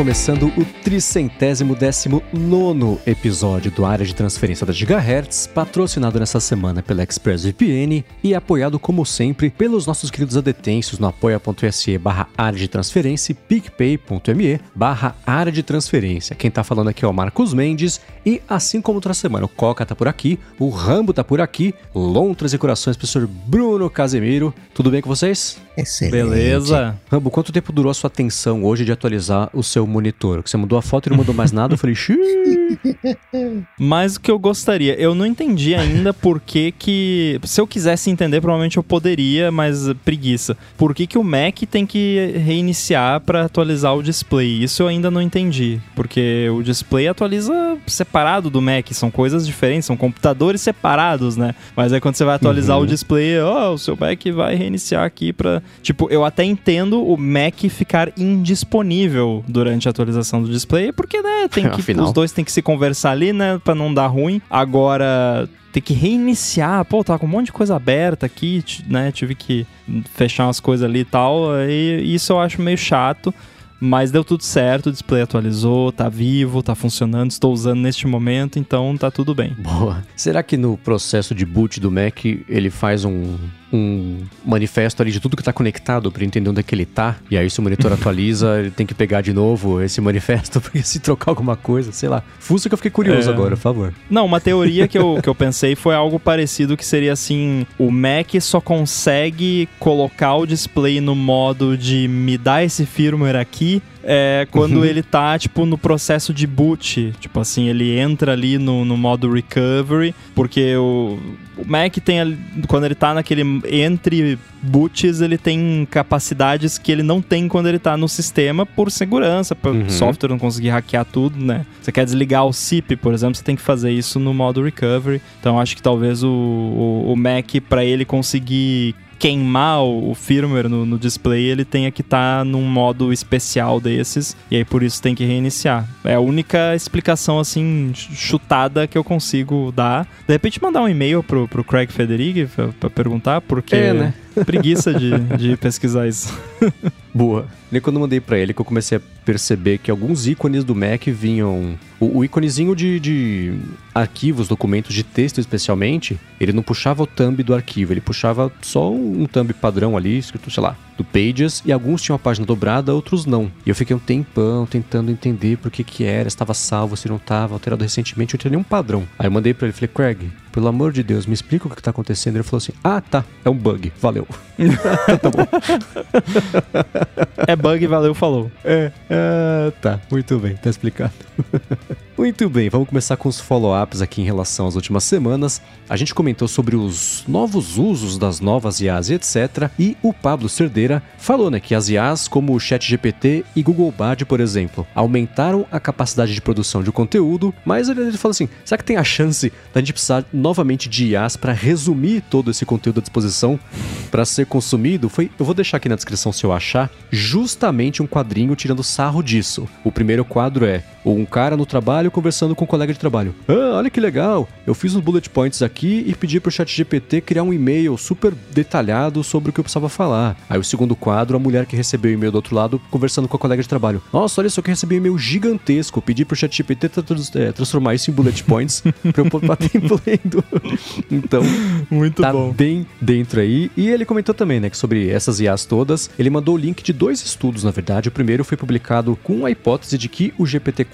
começando o tricentésimo décimo nono episódio do Área de Transferência da Gigahertz, patrocinado nessa semana pela ExpressVPN e apoiado, como sempre, pelos nossos queridos adetêncios no apoia.se barra área de transferência e picpay.me barra área de transferência. Quem tá falando aqui é o Marcos Mendes e, assim como outra semana, o Coca tá por aqui, o Rambo tá por aqui, Lontras e Corações, professor Bruno Casemiro. Tudo bem com vocês? Excelente. Beleza. Rambo, quanto tempo durou a sua atenção hoje de atualizar o seu monitor? Que você mudou a foto e não mudou mais nada? Eu falei, xiii. Mas o que eu gostaria, eu não entendi ainda por que que... Se eu quisesse entender, provavelmente eu poderia, mas preguiça. Por que que o Mac tem que reiniciar para atualizar o display? Isso eu ainda não entendi. Porque o display atualiza separado do Mac, são coisas diferentes, são computadores separados, né? Mas aí quando você vai atualizar Uhum. o display, ó, o seu Mac vai reiniciar aqui pra... Tipo, eu até entendo o Mac ficar indisponível durante a atualização do display, porque, né, tem que... Afinal. Os dois tem que se conversar ali, né, pra não dar ruim. Agora, ter que reiniciar, pô, tá com um monte de coisa aberta aqui, né, tive que fechar umas coisas ali e tal, e isso eu acho meio chato. Mas deu tudo certo, o display atualizou, tá vivo, tá funcionando, estou usando neste momento, então tá tudo bem. Boa. Será que no processo de boot do Mac ele faz um, um manifesto ali de tudo que tá conectado pra entender onde é que ele tá? E aí se o monitor atualiza, ele tem que pegar de novo esse manifesto porque se trocar alguma coisa, sei lá. Fuça que eu fiquei curioso É. agora, por favor. Não, uma teoria que eu, que eu pensei foi algo parecido que seria assim: o Mac só consegue colocar o display no modo de me dar esse firmware aqui. É, quando Uhum. ele tá, tipo, no processo de boot. Tipo assim, ele entra ali no, no modo recovery, porque o, o Mac tem, ali- quando ele tá naquele entre boots, ele tem capacidades que ele não tem quando ele tá no sistema por segurança, para Uhum. o software não conseguir hackear tudo, né? Você quer desligar o SIP, por exemplo, você tem que fazer isso no modo recovery. Então acho que talvez o, o, o Mac, para ele conseguir queimar o, firmware no, no display, ele tenha que estar num modo especial desses, e aí por isso tem que reiniciar. É a única explicação, assim, ch- chutada que eu consigo dar. De repente mandar um e-mail pro, pro Craig Federighi pra, pra perguntar, porque É, né? preguiça de, de pesquisar isso. Boa. Nem quando eu mandei pra ele que eu comecei a perceber que alguns ícones do Mac vinham. O, o íconezinho de, de arquivos, documentos de texto especialmente, ele não puxava o thumb do arquivo, ele puxava só um thumb padrão ali, escrito, sei lá, do Pages, e alguns tinham a página dobrada, outros não. E eu fiquei um tempão tentando entender por que que era, se estava salvo, se não estava, alterado recentemente, eu tinha nenhum padrão. Aí eu mandei pra ele, falei, Craig, pelo amor de Deus, me explica o que, que tá acontecendo. Ele falou assim, ah, tá, é um bug, valeu. É bug, valeu, falou. É, ah, tá, muito bem, tá explicado. muito bem, vamos começar com os follow-ups aqui em relação às últimas semanas. A gente comentou sobre os novos usos das novas IAs e etc. E o Pablo Cerdeira falou, né, que as IAs como o ChatGPT e Google Bard, por exemplo, aumentaram a capacidade de produção de conteúdo, mas ele, falou assim, será que tem a chance da gente precisar novamente de IAs para resumir todo esse conteúdo à disposição para ser consumido? Foi, eu vou deixar aqui na descrição se eu achar, justamente um quadrinho tirando sarro disso. O primeiro quadro é ou um cara no trabalho conversando com um colega de trabalho. Ah, olha que legal! Eu fiz os bullet points aqui e pedi pro chat GPT criar um e-mail super detalhado sobre o que eu precisava falar. Aí o segundo quadro, a mulher que recebeu o e-mail do outro lado conversando com a colega de trabalho. Nossa, olha só que recebi um e-mail gigantesco. Pedi pro chat GPT tra é, transformar isso em bullet points pra eu poder em tempo lendo Então, Muito tá bom. bem dentro aí. E ele comentou também, né, que sobre essas IAs todas, ele mandou o link de dois estudos, na verdade. O primeiro foi publicado com a hipótese de que o GPT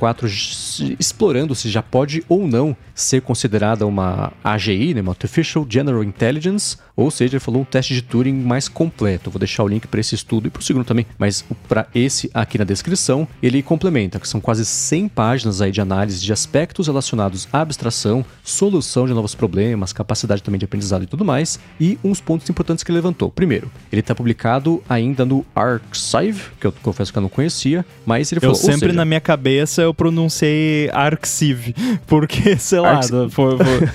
explorando se já pode ou não ser considerada uma AGI, né, uma Artificial General Intelligence, ou seja, ele falou um teste de Turing mais completo. Vou deixar o link para esse estudo e para o segundo também, mas para esse aqui na descrição, ele complementa que são quase 100 páginas aí de análise de aspectos relacionados à abstração, solução de novos problemas, capacidade também de aprendizado e tudo mais, e uns pontos importantes que ele levantou. Primeiro, ele está publicado ainda no Arxiv, que eu confesso que eu não conhecia, mas ele Eu falou, ou sempre, seja, na minha cabeça, eu pronunciei Arxiv, porque, sei lá, Foi- foi-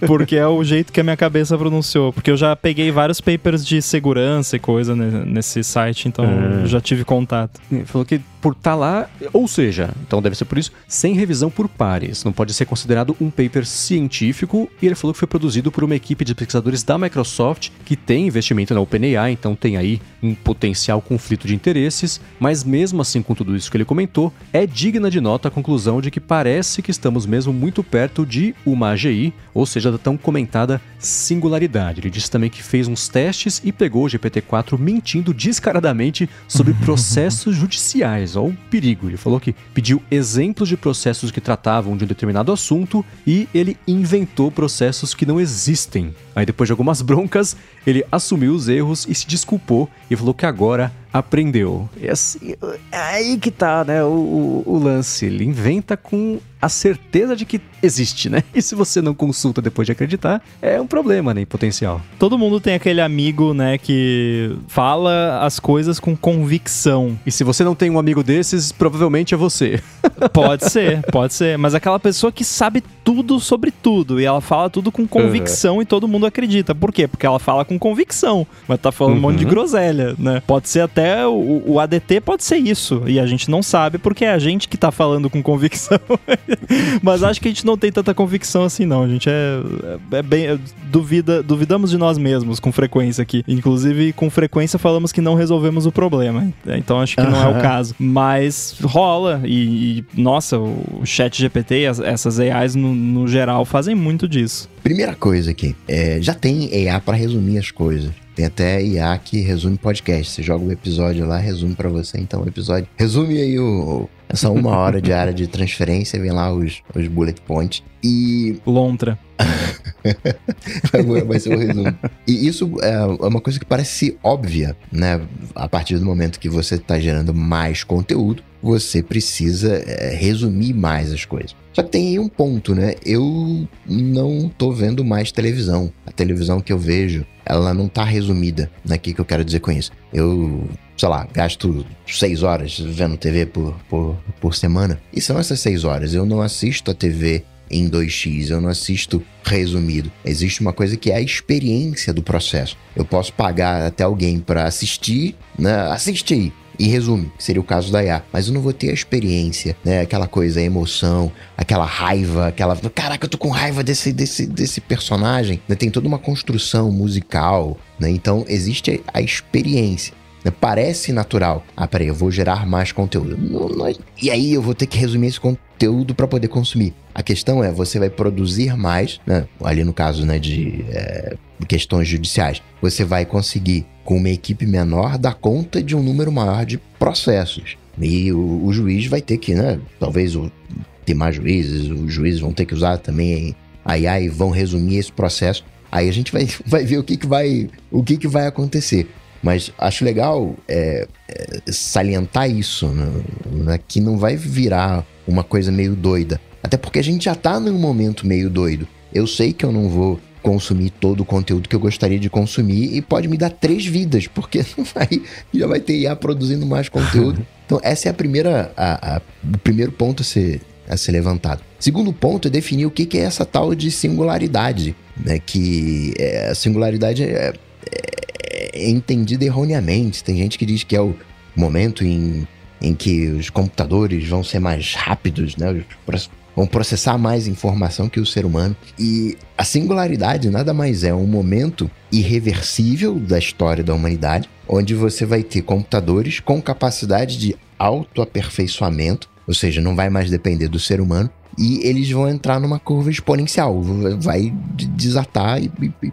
porque é o jeito que a minha cabeça pronunciou. Porque eu já peguei vários papers de segurança e coisa ne- nesse site, então É. eu já tive contato. Ele falou que por estar tá lá, ou seja, então deve ser por isso, sem revisão por pares. Não pode ser considerado um paper científico. E ele falou que foi produzido por uma equipe de pesquisadores da Microsoft que tem investimento na OpenAI, então tem aí um potencial conflito de interesses. Mas mesmo assim, com tudo isso que ele comentou, é digna de nota a conclusão de que parece que estamos mesmo muito perto de uma AGI, ou seja, da tão comentada singularidade. Ele disse também que fez uns testes e pegou o GPT-4 mentindo descaradamente sobre processos judiciais. Olha o perigo. Ele falou que pediu exemplos de processos que tratavam de um determinado assunto e ele inventou processos que não existem. Aí depois de algumas broncas, ele assumiu os erros e se desculpou e falou que agora aprendeu. E assim, é aí que tá, né, o, o, lance. Ele inventa com a certeza de que existe, né? E se você não consulta depois de acreditar, é um problema, né, em potencial. Todo mundo tem aquele amigo, né, que fala as coisas com convicção. E se você não tem um amigo desses, provavelmente é você. Pode ser, pode ser. Mas aquela pessoa que sabe tudo sobre tudo e ela fala tudo com convicção uhum. e todo mundo acredita. Por quê? Porque ela fala com convicção, mas tá falando uhum. um monte de uhum. groselha, né? Pode ser até o, o, ADT pode ser isso e a gente não sabe porque é a gente que tá falando com convicção. mas acho que a gente não tem tanta convicção assim não. A gente é, é bem é, duvida, duvidamos de nós mesmos com frequência aqui. Inclusive com frequência falamos que não resolvemos o problema. Então acho que não é o caso. Mas rola e, e nossa, o chat GPT, essas AIs no, no geral fazem muito disso. Primeira coisa aqui, é, já tem IA para resumir as coisas. Tem até IA que resume podcast. Você joga o um episódio lá, resume para você. Então, o episódio. Resume aí o, essa uma hora de área de transferência, vem lá os, os bullet points. E. Lontra. vai ser o resumo. E isso é uma coisa que parece óbvia, né? A partir do momento que você está gerando mais conteúdo, você precisa é, resumir mais as coisas. Só que tem aí um ponto, né? Eu não tô vendo mais televisão. A televisão que eu vejo, ela não tá resumida. Né? O que, que eu quero dizer com isso? Eu, sei lá, gasto seis horas vendo TV por, por, por semana. E são essas seis horas. Eu não assisto a TV em 2x, eu não assisto resumido. Existe uma coisa que é a experiência do processo. Eu posso pagar até alguém para assistir, né? Assistir e resume, que seria o caso da IA. Mas eu não vou ter a experiência, né? Aquela coisa, a emoção, aquela raiva, aquela. Caraca, eu tô com raiva desse, desse, desse personagem. Né? Tem toda uma construção musical, né? Então existe a experiência. Né? Parece natural. Ah, peraí, eu vou gerar mais conteúdo. Não, não é... E aí eu vou ter que resumir esse conteúdo para poder consumir. A questão é, você vai produzir mais, né? ali no caso né, de é, questões judiciais, você vai conseguir, com uma equipe menor, dar conta de um número maior de processos. E o, o juiz vai ter que, né, talvez o, ter mais juízes, os juízes vão ter que usar também a IA e vão resumir esse processo. Aí a gente vai, vai ver o que, que, vai, o que, que vai acontecer. Mas acho legal é, é, salientar isso, né, né, que não vai virar uma coisa meio doida. Até porque a gente já tá num momento meio doido. Eu sei que eu não vou consumir todo o conteúdo que eu gostaria de consumir e pode me dar três vidas, porque vai, já vai ter IA produzindo mais conteúdo. Então, essa é a primeira, a, a, o primeiro ponto a ser, a ser levantado. Segundo ponto é definir o que, que é essa tal de singularidade, né? Que é, a singularidade é, é, é entendida erroneamente. Tem gente que diz que é o momento em em que os computadores vão ser mais rápidos, né? vão processar mais informação que o ser humano. E a singularidade nada mais é um momento irreversível da história da humanidade, onde você vai ter computadores com capacidade de autoaperfeiçoamento, ou seja, não vai mais depender do ser humano, e eles vão entrar numa curva exponencial, vai desatar e, e, e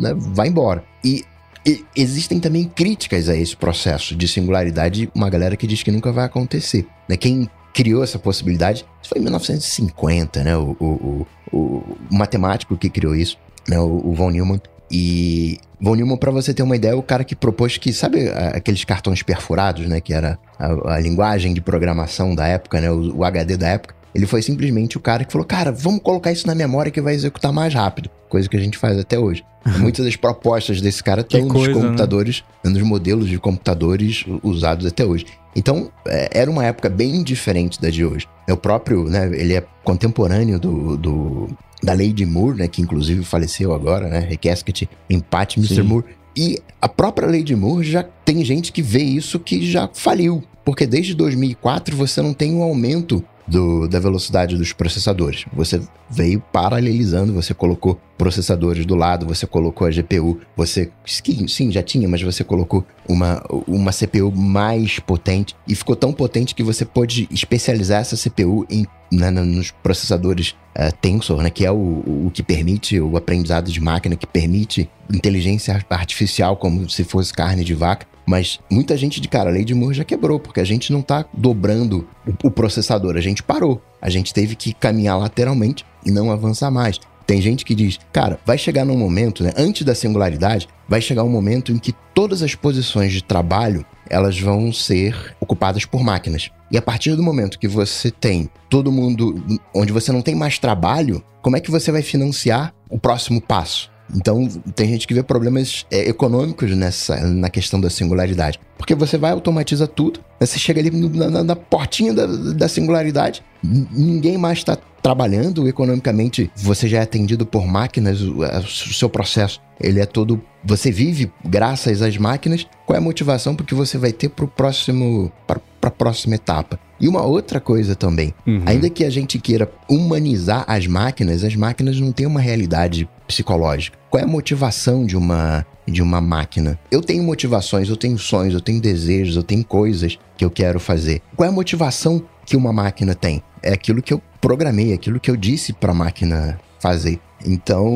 né, vai embora. E e existem também críticas a esse processo de singularidade, uma galera que diz que nunca vai acontecer. Né? Quem criou essa possibilidade. Foi em 1950, né? O, o, o, o matemático que criou isso, né? O, von Neumann. E von Neumann, para você ter uma ideia, é o cara que propôs que, sabe aqueles cartões perfurados, né? Que era a, a linguagem de programação da época, né? O, o HD da época. Ele foi simplesmente o cara que falou: cara, vamos colocar isso na memória que vai executar mais rápido. Coisa que a gente faz até hoje. Muitas das propostas desse cara estão nos né? computadores, né? nos modelos de computadores usados até hoje. Então, é, era uma época bem diferente da de hoje. É o próprio, né? Ele é contemporâneo do, do da Lady Moore, né? Que inclusive faleceu agora, né? Requescat, empate Mr. Moore. E a própria Lady Moore já tem gente que vê isso que já faliu Porque desde 2004 você não tem um aumento do, da velocidade dos processadores. Você veio paralelizando, você colocou processadores do lado, você colocou a GPU, você sim, já tinha, mas você colocou uma, uma CPU mais potente e ficou tão potente que você pôde especializar essa CPU em, né, nos processadores uh, Tensor, né, que é o, o que permite o aprendizado de máquina, que permite inteligência artificial como se fosse carne de vaca. Mas muita gente de cara, a lei de Moore já quebrou, porque a gente não tá dobrando o, o processador, a gente parou. A gente teve que caminhar lateralmente e não avançar mais. Tem gente que diz, cara, vai chegar num momento, né, antes da singularidade, vai chegar um momento em que todas as posições de trabalho elas vão ser ocupadas por máquinas. E a partir do momento que você tem todo mundo onde você não tem mais trabalho, como é que você vai financiar o próximo passo? Então, tem gente que vê problemas é, econômicos nessa, na questão da singularidade. Porque você vai automatiza tudo, né? você chega ali na, na portinha da, da singularidade, ninguém mais está trabalhando economicamente, você já é atendido por máquinas, o, o seu processo ele é todo. Você vive graças às máquinas. Qual é a motivação porque você vai ter para o próximo. para a próxima etapa? E uma outra coisa também, uhum. ainda que a gente queira humanizar as máquinas, as máquinas não têm uma realidade psicológica. Qual é a motivação de uma de uma máquina? Eu tenho motivações, eu tenho sonhos, eu tenho desejos, eu tenho coisas que eu quero fazer. Qual é a motivação que uma máquina tem? É aquilo que eu programei, aquilo que eu disse para a máquina fazer. Então,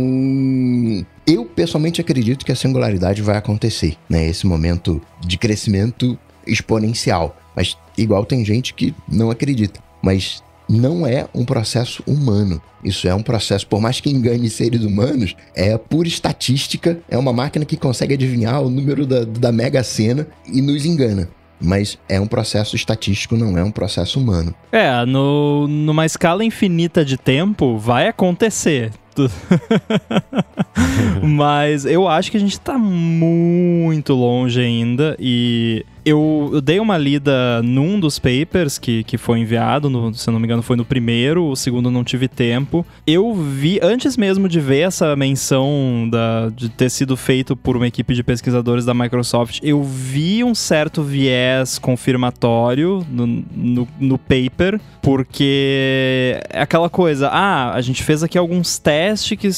eu pessoalmente acredito que a singularidade vai acontecer, né? Esse momento de crescimento exponencial. Mas igual tem gente que não acredita. Mas não é um processo humano. Isso é um processo, por mais que engane seres humanos, é pura estatística, é uma máquina que consegue adivinhar o número da, da mega sena e nos engana. Mas é um processo estatístico, não é um processo humano. É, no, numa escala infinita de tempo, vai acontecer. Mas eu acho que a gente tá muito longe ainda e eu, dei uma lida num dos papers que, que foi enviado, no, se não me engano foi no primeiro, o segundo não tive tempo. Eu vi, antes mesmo de ver essa menção da, de ter sido feito por uma equipe de pesquisadores da Microsoft, eu vi um certo viés confirmatório no, no, no paper, porque é aquela coisa, ah, a gente fez aqui alguns testes que,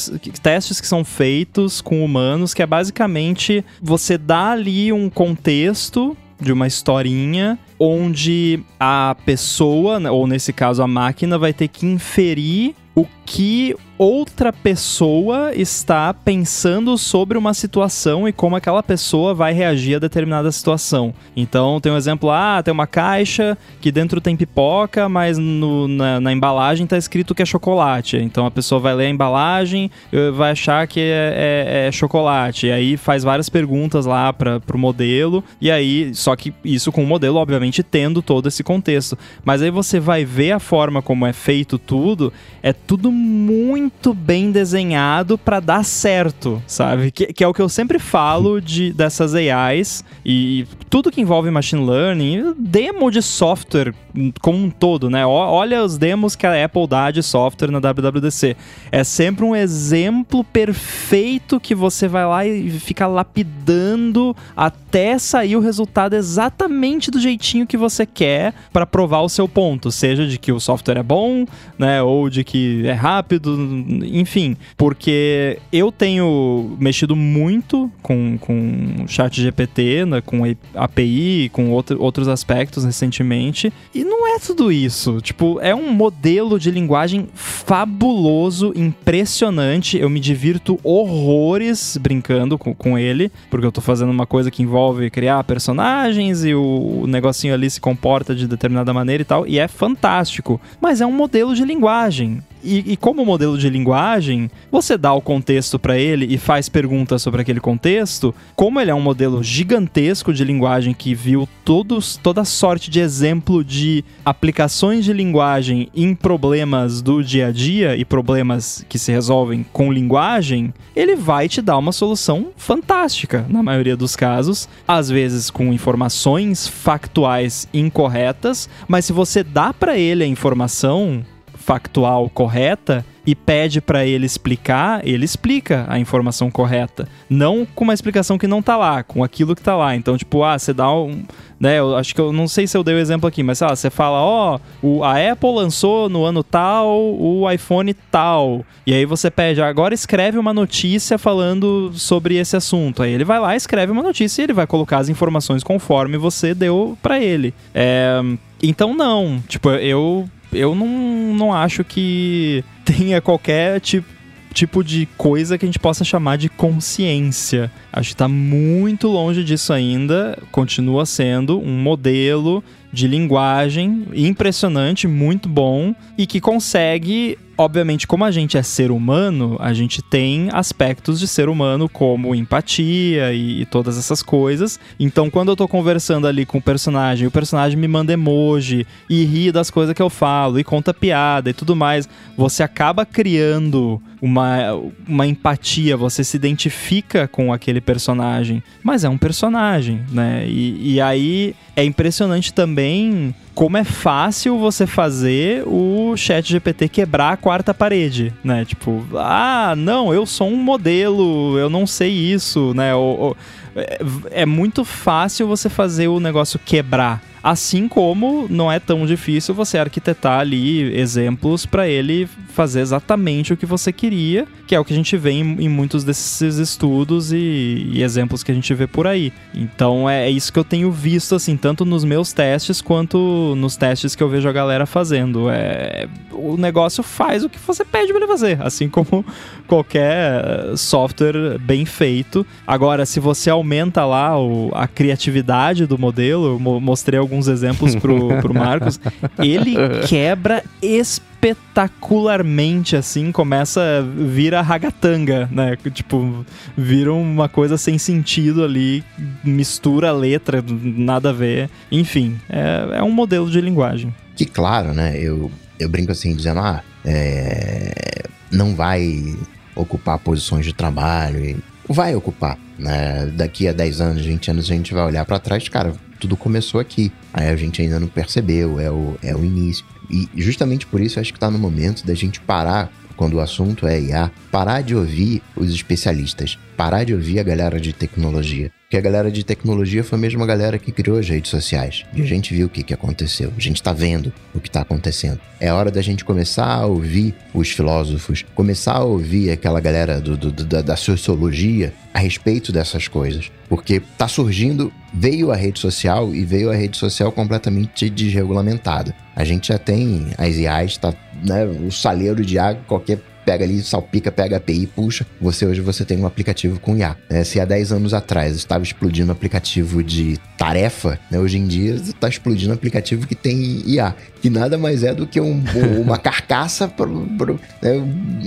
testes que são feitos com humanos, que é basicamente você dá ali um contexto de uma historinha onde a pessoa, ou nesse caso a máquina, vai ter que inferir o que outra pessoa está pensando sobre uma situação e como aquela pessoa vai reagir a determinada situação. Então, tem um exemplo, ah, tem uma caixa que dentro tem pipoca, mas no, na, na, embalagem está escrito que é chocolate. Então, a pessoa vai ler a embalagem, vai achar que é, é, é chocolate. E aí faz várias perguntas lá para o modelo, e aí, só que isso com o modelo, obviamente, tendo todo esse contexto. Mas aí você vai ver a forma como é feito tudo, é tudo muito bem desenhado para dar certo, sabe? Que, que, é o que eu sempre falo de dessas AIs e tudo que envolve machine learning, demo de software como um todo, né? Olha os demos que a Apple dá de software na WWDC. É sempre um exemplo perfeito que você vai lá e fica lapidando até sair o resultado exatamente do jeitinho que você quer para provar o seu ponto, seja de que o software é bom, né, ou de que é rápido, enfim, porque eu tenho mexido muito com, com chat GPT, né, com API, com outro, outros aspectos recentemente, e não é tudo isso. Tipo, é um modelo de linguagem fabuloso, impressionante. Eu me divirto horrores brincando com, com ele, porque eu tô fazendo uma coisa que envolve criar personagens e o, o negocinho ali se comporta de determinada maneira e tal, e é fantástico. Mas é um modelo de linguagem. E, e, como modelo de linguagem, você dá o contexto para ele e faz perguntas sobre aquele contexto. Como ele é um modelo gigantesco de linguagem que viu todos, toda sorte de exemplo de aplicações de linguagem em problemas do dia a dia e problemas que se resolvem com linguagem, ele vai te dar uma solução fantástica na maioria dos casos, às vezes com informações factuais incorretas, mas se você dá para ele a informação factual correta, e pede para ele explicar, ele explica a informação correta. Não com uma explicação que não tá lá, com aquilo que tá lá. Então, tipo, ah, você dá um. Né, eu acho que eu não sei se eu dei o exemplo aqui, mas sei lá, você fala, ó, oh, a Apple lançou no ano tal o iPhone tal. E aí você pede, agora escreve uma notícia falando sobre esse assunto. Aí ele vai lá, escreve uma notícia e ele vai colocar as informações conforme você deu para ele. É, então, não. Tipo, eu eu não, não acho que tenha qualquer tipo tipo de coisa que a gente possa chamar de consciência. Acho que está muito longe disso ainda. Continua sendo um modelo de linguagem impressionante, muito bom e que consegue obviamente, como a gente é ser humano, a gente tem aspectos de ser humano, como empatia e, e, todas essas coisas. Então, quando eu tô conversando ali com o personagem, o personagem me manda emoji e ri das coisas que eu falo, e conta piada e tudo mais, você acaba criando uma, uma empatia, você se identifica com aquele personagem. Mas é um personagem, né? E, e aí é impressionante também como é fácil você fazer o chat GPT quebrar a quarta parede, né? Tipo, ah, não, eu sou um modelo, eu não sei isso, né? Ou, ou, é, é muito fácil você fazer o negócio quebrar. Assim como não é tão difícil você arquitetar ali exemplos para ele fazer exatamente o que você queria, que é o que a gente vê em, em muitos desses estudos e, e, exemplos que a gente vê por aí. Então é, é, isso que eu tenho visto, assim, tanto nos meus testes quanto nos testes que eu vejo a galera fazendo. É, o negócio faz o que você pede para ele fazer, assim como qualquer software bem feito. Agora, se você aumenta lá o, a criatividade do modelo, eu mostrei alguns exemplos pro, pro Marcos, ele quebra espetacularmente, assim, começa a vir a ragatanga, né? Tipo, vira uma coisa sem sentido ali, mistura a letra, nada a ver. Enfim, é, é um modelo de linguagem. Que claro, né? Eu, eu brinco assim, dizendo, ah, é, não vai ocupar posições de trabalho. E vai ocupar, né? Daqui a 10 anos, 20 anos, a gente vai olhar para trás, cara, tudo começou aqui. Aí a gente ainda não percebeu, é o, é o início. E justamente por isso acho que está no momento da gente parar quando o assunto é IA, parar de ouvir os especialistas, parar de ouvir a galera de tecnologia. Porque a galera de tecnologia foi a mesma galera que criou as redes sociais. E a gente viu o que, que aconteceu. A gente está vendo o que está acontecendo. É hora da gente começar a ouvir os filósofos, começar a ouvir aquela galera do, do, da, da sociologia a respeito dessas coisas. Porque tá surgindo, veio a rede social e veio a rede social completamente desregulamentada. A gente já tem as IAs, tá, né, o saleiro de água, qualquer pega ali, salpica, pega a API, puxa. Você hoje você tem um aplicativo com IA. É, se há 10 anos atrás estava explodindo aplicativo de tarefa, né, hoje em dia está explodindo aplicativo que tem IA. Que nada mais é do que um, uma carcaça, pro, pro, né,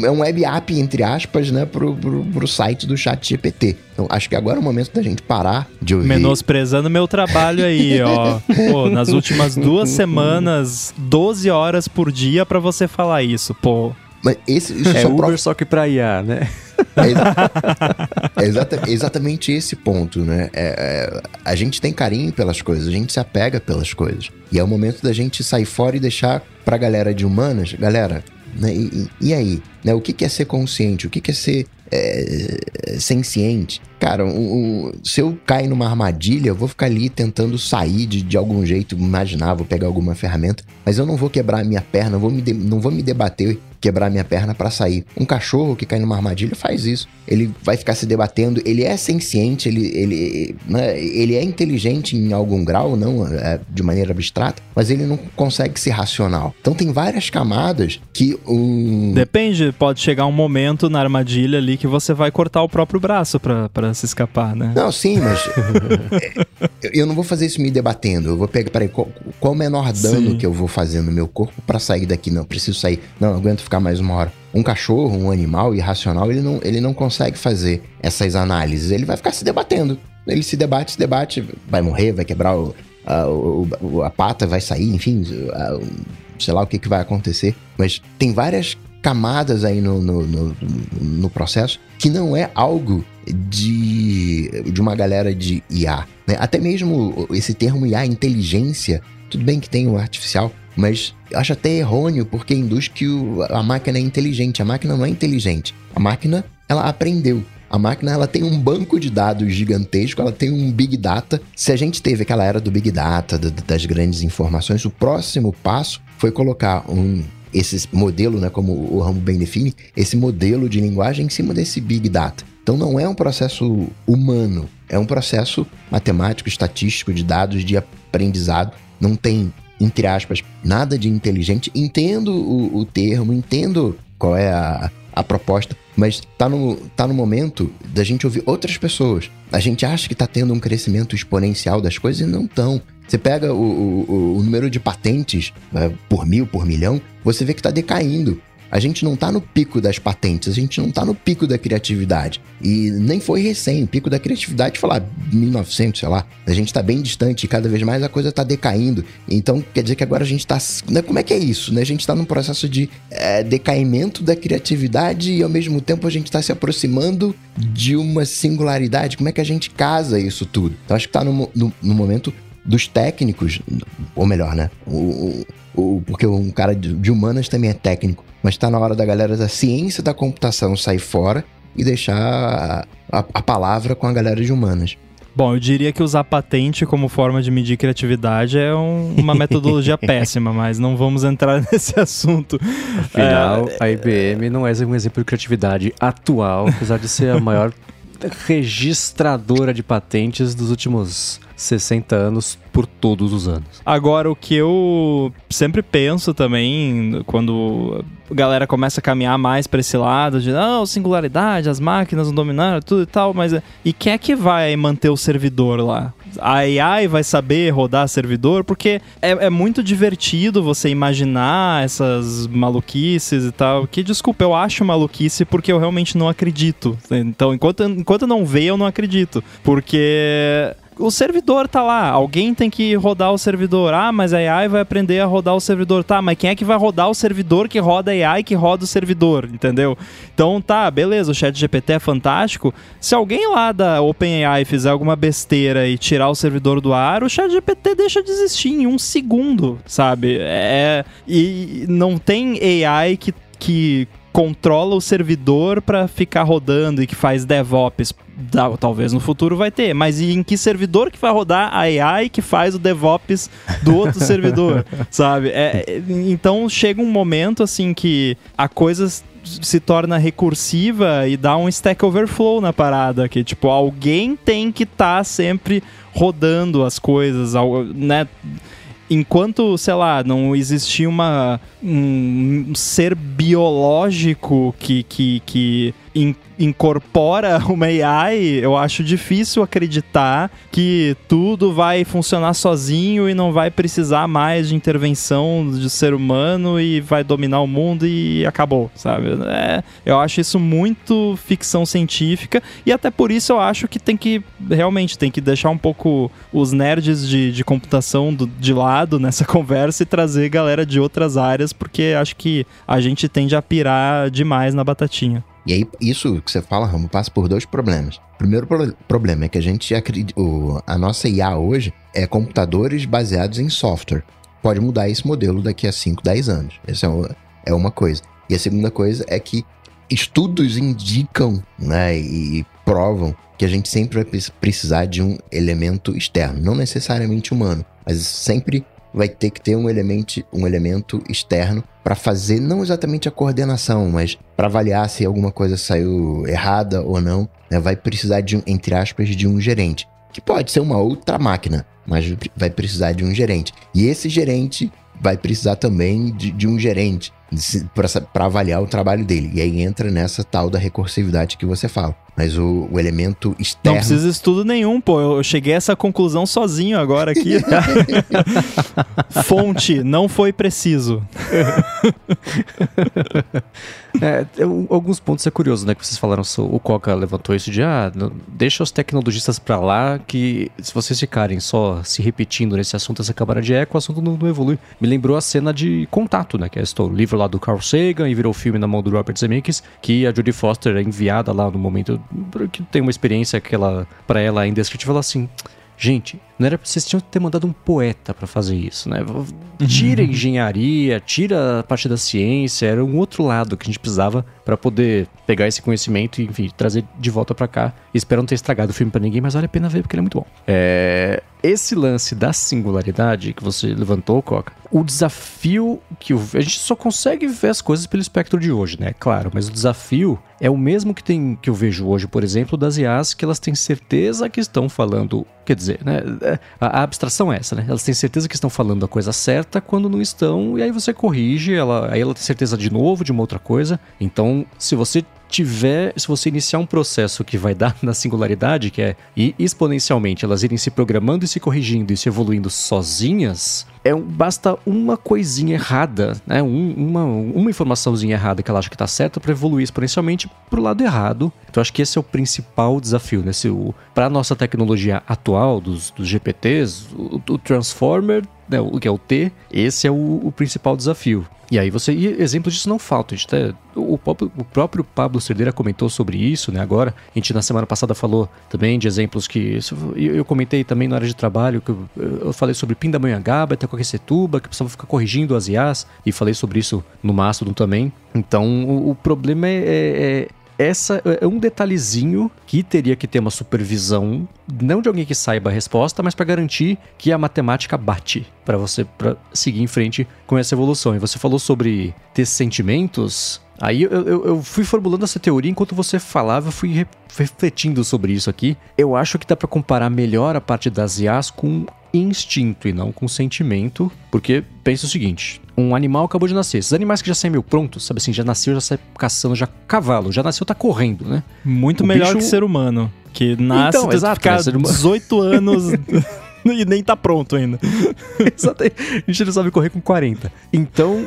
é um web app, entre aspas, né, pro, pro, pro site do chat GPT. Então, acho que agora é o momento da gente parar de ouvir. Menosprezando meu trabalho aí, ó. Pô, nas últimas duas semanas, 12 horas por dia para você falar isso, pô. Mas esse, isso é Uber prova... só que pra IA, né? É, exa... é exata... exatamente esse ponto, né? É, é... a gente tem carinho pelas coisas, a gente se apega pelas coisas. E é o momento da gente sair fora e deixar pra galera de humanas, galera, né? e, e, aí? Né? O que, que é ser consciente? O que, que é ser é, senciente. Cara, se eu cair numa armadilha, eu vou ficar ali tentando sair de, de algum jeito, imaginar, vou pegar alguma ferramenta, mas eu não vou quebrar a minha perna, vou me de, não vou me debater, quebrar minha perna para sair. Um cachorro que cai numa armadilha faz isso. Ele vai ficar se debatendo, ele é senciente, ele, ele, né, ele é inteligente em algum grau, não é, de maneira abstrata, mas ele não consegue ser racional. Então tem várias camadas que um. Depende, pode chegar um momento na armadilha ali que você vai cortar o próprio braço para se escapar, né? Não, sim, mas eu não vou fazer isso me debatendo. Eu vou pegar, peraí, qual, qual o menor dano sim. que eu vou fazer no meu corpo para sair daqui? Não, preciso sair. Não, não aguento ficar mais uma hora. Um cachorro, um animal irracional, ele não, ele não consegue fazer essas análises. Ele vai ficar se debatendo. Ele se debate, se debate, vai morrer, vai quebrar o, a, o, a pata, vai sair, enfim, a, sei lá o que, que vai acontecer. Mas tem várias camadas aí no, no, no, no, processo que não é algo de, de uma galera de IA. Né? Até mesmo esse termo IA, inteligência, tudo bem que tem o artificial, mas acho até errôneo porque induz que o, a máquina é inteligente. A máquina não é inteligente. A máquina, ela aprendeu. A máquina ela tem um banco de dados gigantesco, ela tem um big data. Se a gente teve aquela era do big data, do, das grandes informações, o próximo passo foi colocar um esse modelo, né, como o Ramo bem define, esse modelo de linguagem em cima desse big data. Então não é um processo humano, é um processo matemático, estatístico, de dados, de aprendizado. Não tem, entre aspas, nada de inteligente. Entendo o, o termo, entendo qual é a, a proposta, mas tá no, tá no momento da gente ouvir outras pessoas. A gente acha que tá tendo um crescimento exponencial das coisas e não estão. Você pega o, o, o, número de patentes né, por mil, por milhão, você vê que está decaindo. A gente não está no pico das patentes, a gente não está no pico da criatividade. E nem foi recém, o pico da criatividade lá 1900, sei lá. A gente está bem distante e cada vez mais a coisa está decaindo. Então quer dizer que agora a gente está. Né, como é que é isso? Né? A gente está num processo de é, decaimento da criatividade e ao mesmo tempo a gente está se aproximando de uma singularidade. Como é que a gente casa isso tudo? Então acho que está no, no, no momento dos técnicos, ou melhor, né? O, o, porque um cara de, de humanas também é técnico, mas está na hora da galera da ciência da computação sair fora e deixar a, a, a palavra com a galera de humanas. Bom, eu diria que usar patente como forma de medir criatividade é um, uma metodologia péssima, mas não vamos entrar nesse assunto. Afinal, é... a IBM não é um exemplo de criatividade atual, apesar de ser a maior registradora de patentes dos últimos 60 anos por todos os anos. Agora, o que eu sempre penso também, quando a galera começa a caminhar mais para esse lado de não, singularidade, as máquinas não dominaram, tudo e tal, mas e quem é que vai manter o servidor lá? A AI vai saber rodar servidor? Porque é, é muito divertido você imaginar essas maluquices e tal. Que, desculpa, eu acho maluquice porque eu realmente não acredito. Então, enquanto, enquanto não vê, eu não acredito. Porque o servidor tá lá, alguém tem que rodar o servidor. Ah, mas a AI vai aprender a rodar o servidor. Tá, mas quem é que vai rodar o servidor que roda a AI que roda o servidor, entendeu? Então tá, beleza, o chat GPT é fantástico. Se alguém lá da OpenAI fizer alguma besteira e tirar o servidor do ar, o chat GPT deixa de existir em um segundo, sabe? É, e não tem AI que, que controla o servidor para ficar rodando e que faz DevOps. Talvez no futuro vai ter, mas em que servidor que vai rodar a AI que faz o DevOps do outro servidor, sabe? É, é, então chega um momento assim que a coisa se torna recursiva e dá um stack overflow na parada, que tipo, alguém tem que estar tá sempre rodando as coisas, né? enquanto, sei lá, não existia uma, um ser biológico que, que, que incorpora uma AI, eu acho difícil acreditar que tudo vai funcionar sozinho e não vai precisar mais de intervenção de ser humano e vai dominar o mundo e acabou, sabe? É, eu acho isso muito ficção científica e até por isso eu acho que tem que realmente tem que deixar um pouco os nerds de, de computação do, de lado nessa conversa e trazer galera de outras áreas, porque acho que a gente tende a pirar demais na batatinha. E aí, isso que você fala, Ramo, passa por dois problemas. Primeiro pro problema é que a gente acredita. A nossa IA hoje é computadores baseados em software. Pode mudar esse modelo daqui a 5, 10 anos. Essa é, é uma coisa. E a segunda coisa é que estudos indicam né, e provam que a gente sempre vai precisar de um elemento externo, não necessariamente humano, mas sempre vai ter que ter um elemento, um elemento externo para fazer não exatamente a coordenação, mas para avaliar se alguma coisa saiu errada ou não. Né? Vai precisar de, um, entre aspas, de um gerente, que pode ser uma outra máquina, mas vai precisar de um gerente. E esse gerente vai precisar também de, de um gerente para avaliar o trabalho dele. E aí entra nessa tal da recursividade que você fala. Mas o, o elemento externo. Não precisa de estudo nenhum, pô. Eu cheguei a essa conclusão sozinho agora aqui. Fonte, não foi preciso. é, alguns pontos é curioso, né? Que vocês falaram, o Coca levantou isso de ah, deixa os tecnologistas para lá, que se vocês ficarem só se repetindo nesse assunto, essa câmara de eco, o assunto não, não evolui. Me lembrou a cena de contato, né? Que é o livro lá do Carl Sagan e virou filme na mão do Robert Zemeckis, que a Jodie Foster é enviada lá no momento que tem uma experiência que ela, pra ela é indescritível, ela assim, Gente, não era vocês tinham que ter mandado um poeta para fazer isso, né? Tira a engenharia, tira a parte da ciência, era um outro lado que a gente precisava para poder pegar esse conhecimento e, enfim, trazer de volta para cá. Espero não ter estragado o filme para ninguém, mas vale a pena ver porque ele é muito bom. É... Esse lance da singularidade que você levantou, Coca, o desafio que o... a gente só consegue ver as coisas pelo espectro de hoje, né? Claro, mas o desafio é o mesmo que tem que eu vejo hoje, por exemplo, das IAs que elas têm certeza que estão falando, quer dizer, né? A, a abstração é essa, né? Elas têm certeza que estão falando a coisa certa quando não estão, e aí você corrige, ela, aí ela tem certeza de novo de uma outra coisa. Então, se você tiver, se você iniciar um processo que vai dar na singularidade, que é ir exponencialmente, elas irem se programando e se corrigindo e se evoluindo sozinhas, é um, basta uma coisinha errada, né? Um, uma, uma informaçãozinha errada que ela acha que está certa para evoluir exponencialmente para o lado errado. Então acho que esse é o principal desafio, né? Para a nossa tecnologia atual dos, dos GPTs, o, o Transformer né, o que é o T, esse é o, o, principal desafio. E aí você. E exemplos disso não faltam. A gente até, o, próprio, o próprio Pablo Cerdeira comentou sobre isso, né? Agora, a gente na semana passada falou também de exemplos que. Eu, eu comentei também na área de trabalho, que eu, eu falei sobre Pindamonhangaba, até Coquecetuba, que precisava ficar corrigindo as IAs, e falei sobre isso no Mastodon também. Então, o, o problema é, é, é essa é um detalhezinho que teria que ter uma supervisão, não de alguém que saiba a resposta, mas para garantir que a matemática bate para você pra seguir em frente com essa evolução. E você falou sobre ter sentimentos. Aí eu, eu, eu, fui formulando essa teoria enquanto você falava, eu fui refletindo sobre isso aqui. Eu acho que dá para comparar melhor a parte das IAs com instinto e não com sentimento, porque pensa o seguinte: um animal acabou de nascer. Esses animais que já saem meio prontos, sabe assim, já nasceu, já sai caçando, já cavalo, já nasceu, tá correndo, né? Muito o melhor bicho... que ser humano, que nasce, então, exato, ficar né? 18 anos e nem tá pronto ainda. A gente resolve correr com 40. Então,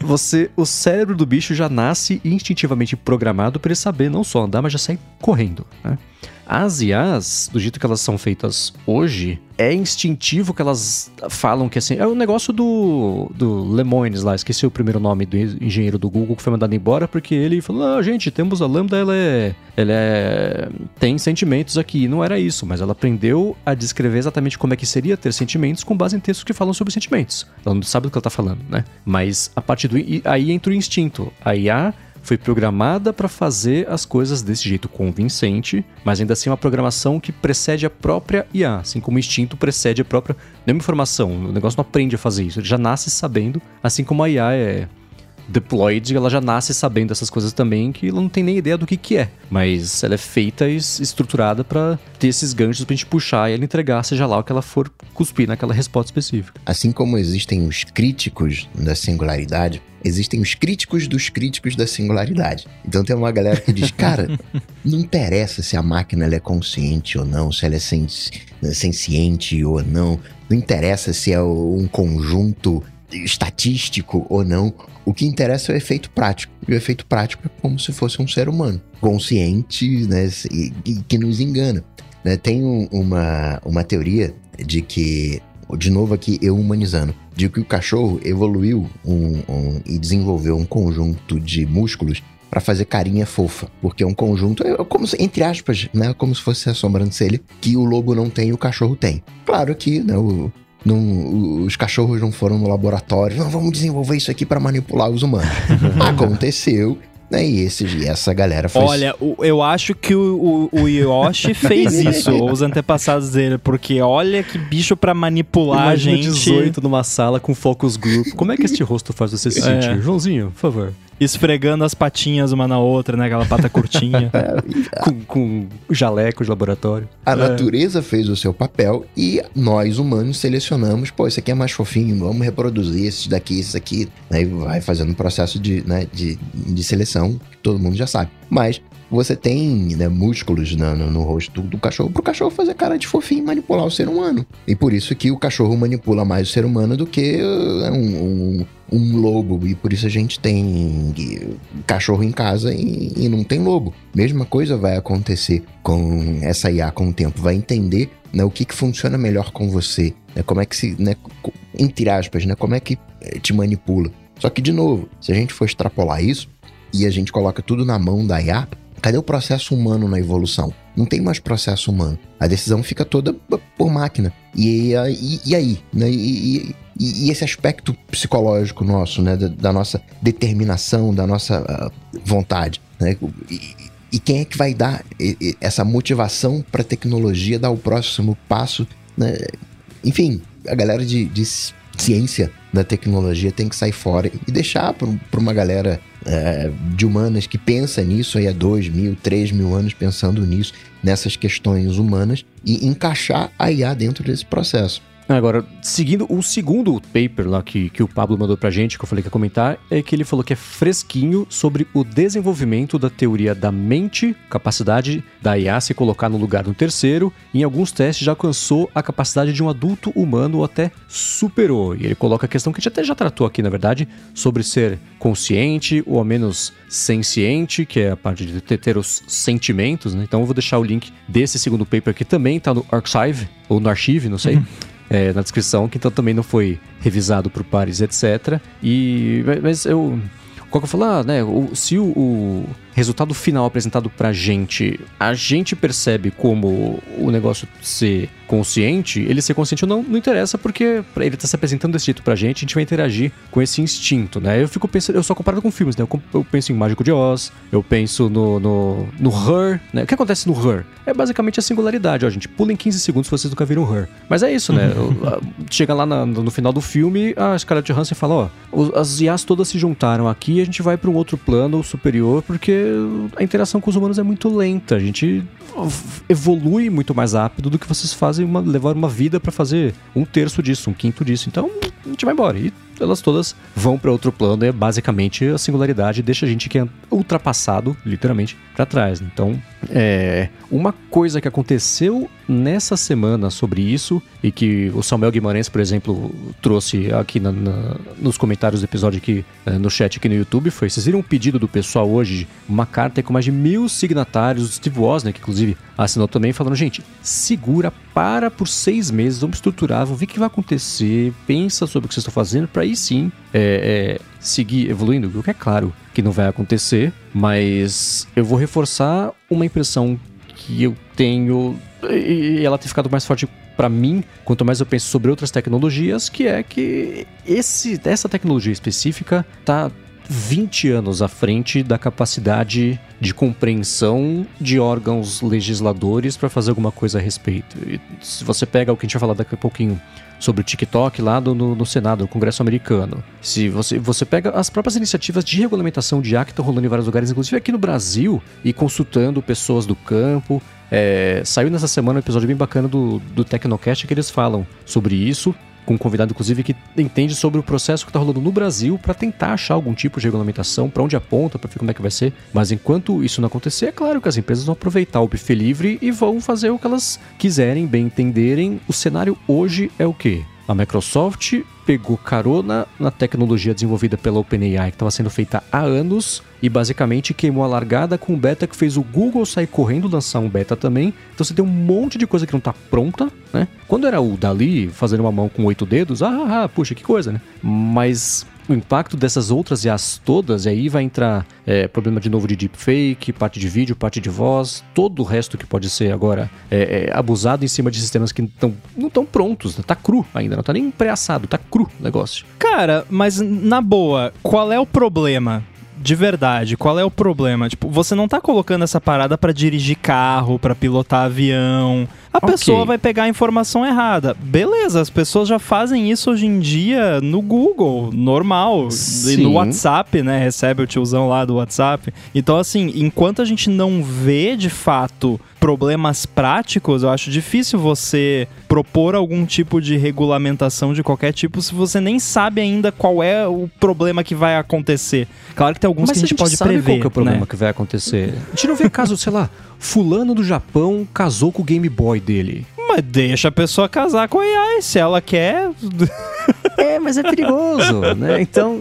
você, o cérebro do bicho já nasce instintivamente programado para ele saber não só andar, mas já sair correndo, né? As IAs, do jeito que elas são feitas hoje, é instintivo que elas falam que assim. É o negócio do, do Lemoines lá, esqueci o primeiro nome do engenheiro do Google que foi mandado embora, porque ele falou: ah, gente, temos a Lambda, ela é. Ela é. tem sentimentos aqui. Não era isso, mas ela aprendeu a descrever exatamente como é que seria ter sentimentos com base em textos que falam sobre sentimentos. Ela não sabe do que ela tá falando, né? Mas a partir do. Aí entra o instinto. A IA foi programada para fazer as coisas desse jeito convincente, mas ainda assim é uma programação que precede a própria IA, assim como o instinto precede a própria. Nenhuma informação, o negócio não aprende a fazer isso, ele já nasce sabendo, assim como a IA é deployed, ela já nasce sabendo dessas coisas também, que ela não tem nem ideia do que, que é. Mas ela é feita e estruturada para ter esses ganchos pra gente puxar e ela entregar, seja lá o que ela for cuspir naquela resposta específica. Assim como existem os críticos da singularidade, existem os críticos dos críticos da singularidade. Então tem uma galera que diz, cara, não interessa se a máquina é consciente ou não, se ela é senciente ou não, não interessa se é um conjunto estatístico ou não. O que interessa é o efeito prático. E o efeito prático é como se fosse um ser humano, consciente, né, e, e que nos engana. Né? Tem um, uma, uma teoria de que, de novo aqui, eu humanizando, de que o cachorro evoluiu um, um, e desenvolveu um conjunto de músculos para fazer carinha fofa, porque é um conjunto, é como se, entre aspas, né, como se fosse a sobrancelha que o lobo não tem e o cachorro tem. Claro que né, o, não, os cachorros não foram no laboratório, não, vamos desenvolver isso aqui para manipular os humanos. Aconteceu, né? E, esse, e essa galera foi. Olha, eu acho que o, o, o Yoshi fez isso, ou os antepassados dele, porque olha que bicho para manipular Imagina a gente. 18 numa sala com focus group. Como é que este rosto faz você se sentir? É. Joãozinho, por favor esfregando as patinhas uma na outra, né? Aquela pata curtinha. É, com, com jaleco de laboratório. A é. natureza fez o seu papel e nós, humanos, selecionamos, pô, esse aqui é mais fofinho, vamos reproduzir esses daqui, esses aqui. Aí vai fazendo um processo de, né, de, de seleção que todo mundo já sabe. Mas você tem né, músculos no, no, no, rosto do, do cachorro para o cachorro fazer cara de fofinho e manipular o ser humano. E por isso que o cachorro manipula mais o ser humano do que uh, um, um, um lobo. E por isso a gente tem cachorro em casa e, e não tem lobo. Mesma coisa vai acontecer com essa IA com o tempo. Vai entender né, o que, que funciona melhor com você. Né, como é que se. Né, entre aspas, né, como é que eh, te manipula. Só que, de novo, se a gente for extrapolar isso e a gente coloca tudo na mão da IA, Cadê o processo humano na evolução? Não tem mais processo humano. A decisão fica toda por máquina. E, e, e aí? Né? E, e, esse aspecto psicológico nosso, né? Da, da nossa determinação, da nossa uh, vontade. Né? E, quem é que vai dar essa motivação para a tecnologia dar o próximo passo? Né? Enfim, a galera de, de ciência da tecnologia tem que sair fora e deixar para uma galera é, de humanas que pensa nisso aí há dois mil, três mil anos pensando nisso, nessas questões humanas e encaixar a IA dentro desse processo. Agora, seguindo o segundo paper lá que, que o Pablo mandou pra gente, que eu falei que ia comentar, é que ele falou que é fresquinho sobre o desenvolvimento da teoria da mente, capacidade da IA se colocar no lugar do terceiro, em alguns testes já alcançou a capacidade de um adulto humano ou até superou. E ele coloca a questão que a gente até já tratou aqui, na verdade, sobre ser consciente ou ao menos senciente, que é a parte de ter os sentimentos, né? Então eu vou deixar o link desse segundo paper que também tá no Archive, ou no Archive, não sei. Uhum é, na descrição, que então também não foi revisado por pares, etc. E, mas eu. Qual que eu falo? Ah, né, o, se o, o resultado final apresentado pra gente, a gente percebe como o negócio ser consciente, ele ser consciente ou não, não interessa, porque ele tá se apresentando desse jeito pra gente, a gente vai interagir com esse instinto, né? Eu fico pensando, eu só comparado com filmes, né? Eu, eu penso em Mágico de Oz, eu penso no, no, no Her, né? O que acontece no Her? É basicamente a singularidade, ó, gente. Pula em 15 segundos se vocês nunca viram Her. Mas é isso, né? Chega lá na, no final do filme, a Scarlett Johansson fala, ó, as IAs todas se juntaram aqui a gente vai para um outro plano superior, porque a interação com os humanos é muito lenta. A gente evolui muito mais rápido do que vocês fazem uma, levar uma vida para fazer um terço disso, um quinto disso. Então, a gente vai embora. E elas todas vão para outro plano. É basicamente a singularidade deixa a gente que é ultrapassado, literalmente, para trás. Então, é uma coisa que aconteceu nessa semana sobre isso e que o Samuel Guimarães, por exemplo, trouxe aqui na, na, nos comentários do episódio aqui é, no chat aqui no YouTube foi: vocês viram um pedido do pessoal hoje, uma carta com mais de mil signatários, Steve Wozniak, inclusive, assinou também, falando: gente, segura, para por seis meses, vamos estruturar, vamos ver o que vai acontecer, pensa sobre o que vocês estão fazendo, para aí sim é, é, seguir evoluindo. O que é claro que não vai acontecer, mas eu vou reforçar uma impressão que eu tenho e ela tem ficado mais forte para mim, quanto mais eu penso sobre outras tecnologias, que é que esse, essa tecnologia específica tá 20 anos à frente da capacidade de compreensão de órgãos legisladores para fazer alguma coisa a respeito. E se você pega o que a gente vai falar daqui a pouquinho sobre o TikTok lá do, no, no, Senado, no Congresso americano. Se você, você pega as próprias iniciativas de regulamentação de ar que estão rolando em vários lugares, inclusive aqui no Brasil, e consultando pessoas do campo. É, saiu nessa semana um episódio bem bacana do, do Tecnocast que eles falam sobre isso com um convidado, inclusive, que entende sobre o processo que está rolando no Brasil para tentar achar algum tipo de regulamentação, para onde aponta, para ver como é que vai ser. Mas enquanto isso não acontecer, é claro que as empresas vão aproveitar o buffet livre e vão fazer o que elas quiserem, bem entenderem. O cenário hoje é o quê? A Microsoft pegou carona na tecnologia desenvolvida pela OpenAI, que estava sendo feita há anos, e basicamente queimou a largada com o beta que fez o Google sair correndo lançar um beta também. Então você tem um monte de coisa que não está pronta, né? Quando era o Dali fazendo uma mão com oito dedos, ah, ah, ah puxa, que coisa, né? Mas o impacto dessas outras IAs todas, e aí vai entrar é, problema de novo de deepfake, parte de vídeo, parte de voz, todo o resto que pode ser agora é, é, abusado em cima de sistemas que tão, não estão prontos, né? tá cru ainda, não tá nem pré-assado, tá cru o negócio. Cara, mas na boa, qual é o problema? De verdade, qual é o problema? Tipo, você não tá colocando essa parada para dirigir carro, para pilotar avião, a okay. pessoa vai pegar a informação errada. Beleza, as pessoas já fazem isso hoje em dia no Google, normal. Sim. No WhatsApp, né? Recebe o tiozão lá do WhatsApp. Então, assim, enquanto a gente não vê de fato problemas práticos, eu acho difícil você propor algum tipo de regulamentação de qualquer tipo se você nem sabe ainda qual é o problema que vai acontecer. Claro que tem alguns Mas que a gente, a gente pode sabe prever. Qual é o problema né? que vai acontecer? A gente não vê caso, sei lá, fulano do Japão casou com o Game Boy dele. Mas deixa a pessoa casar com a AI, se ela quer. Mas é perigoso, né? Então.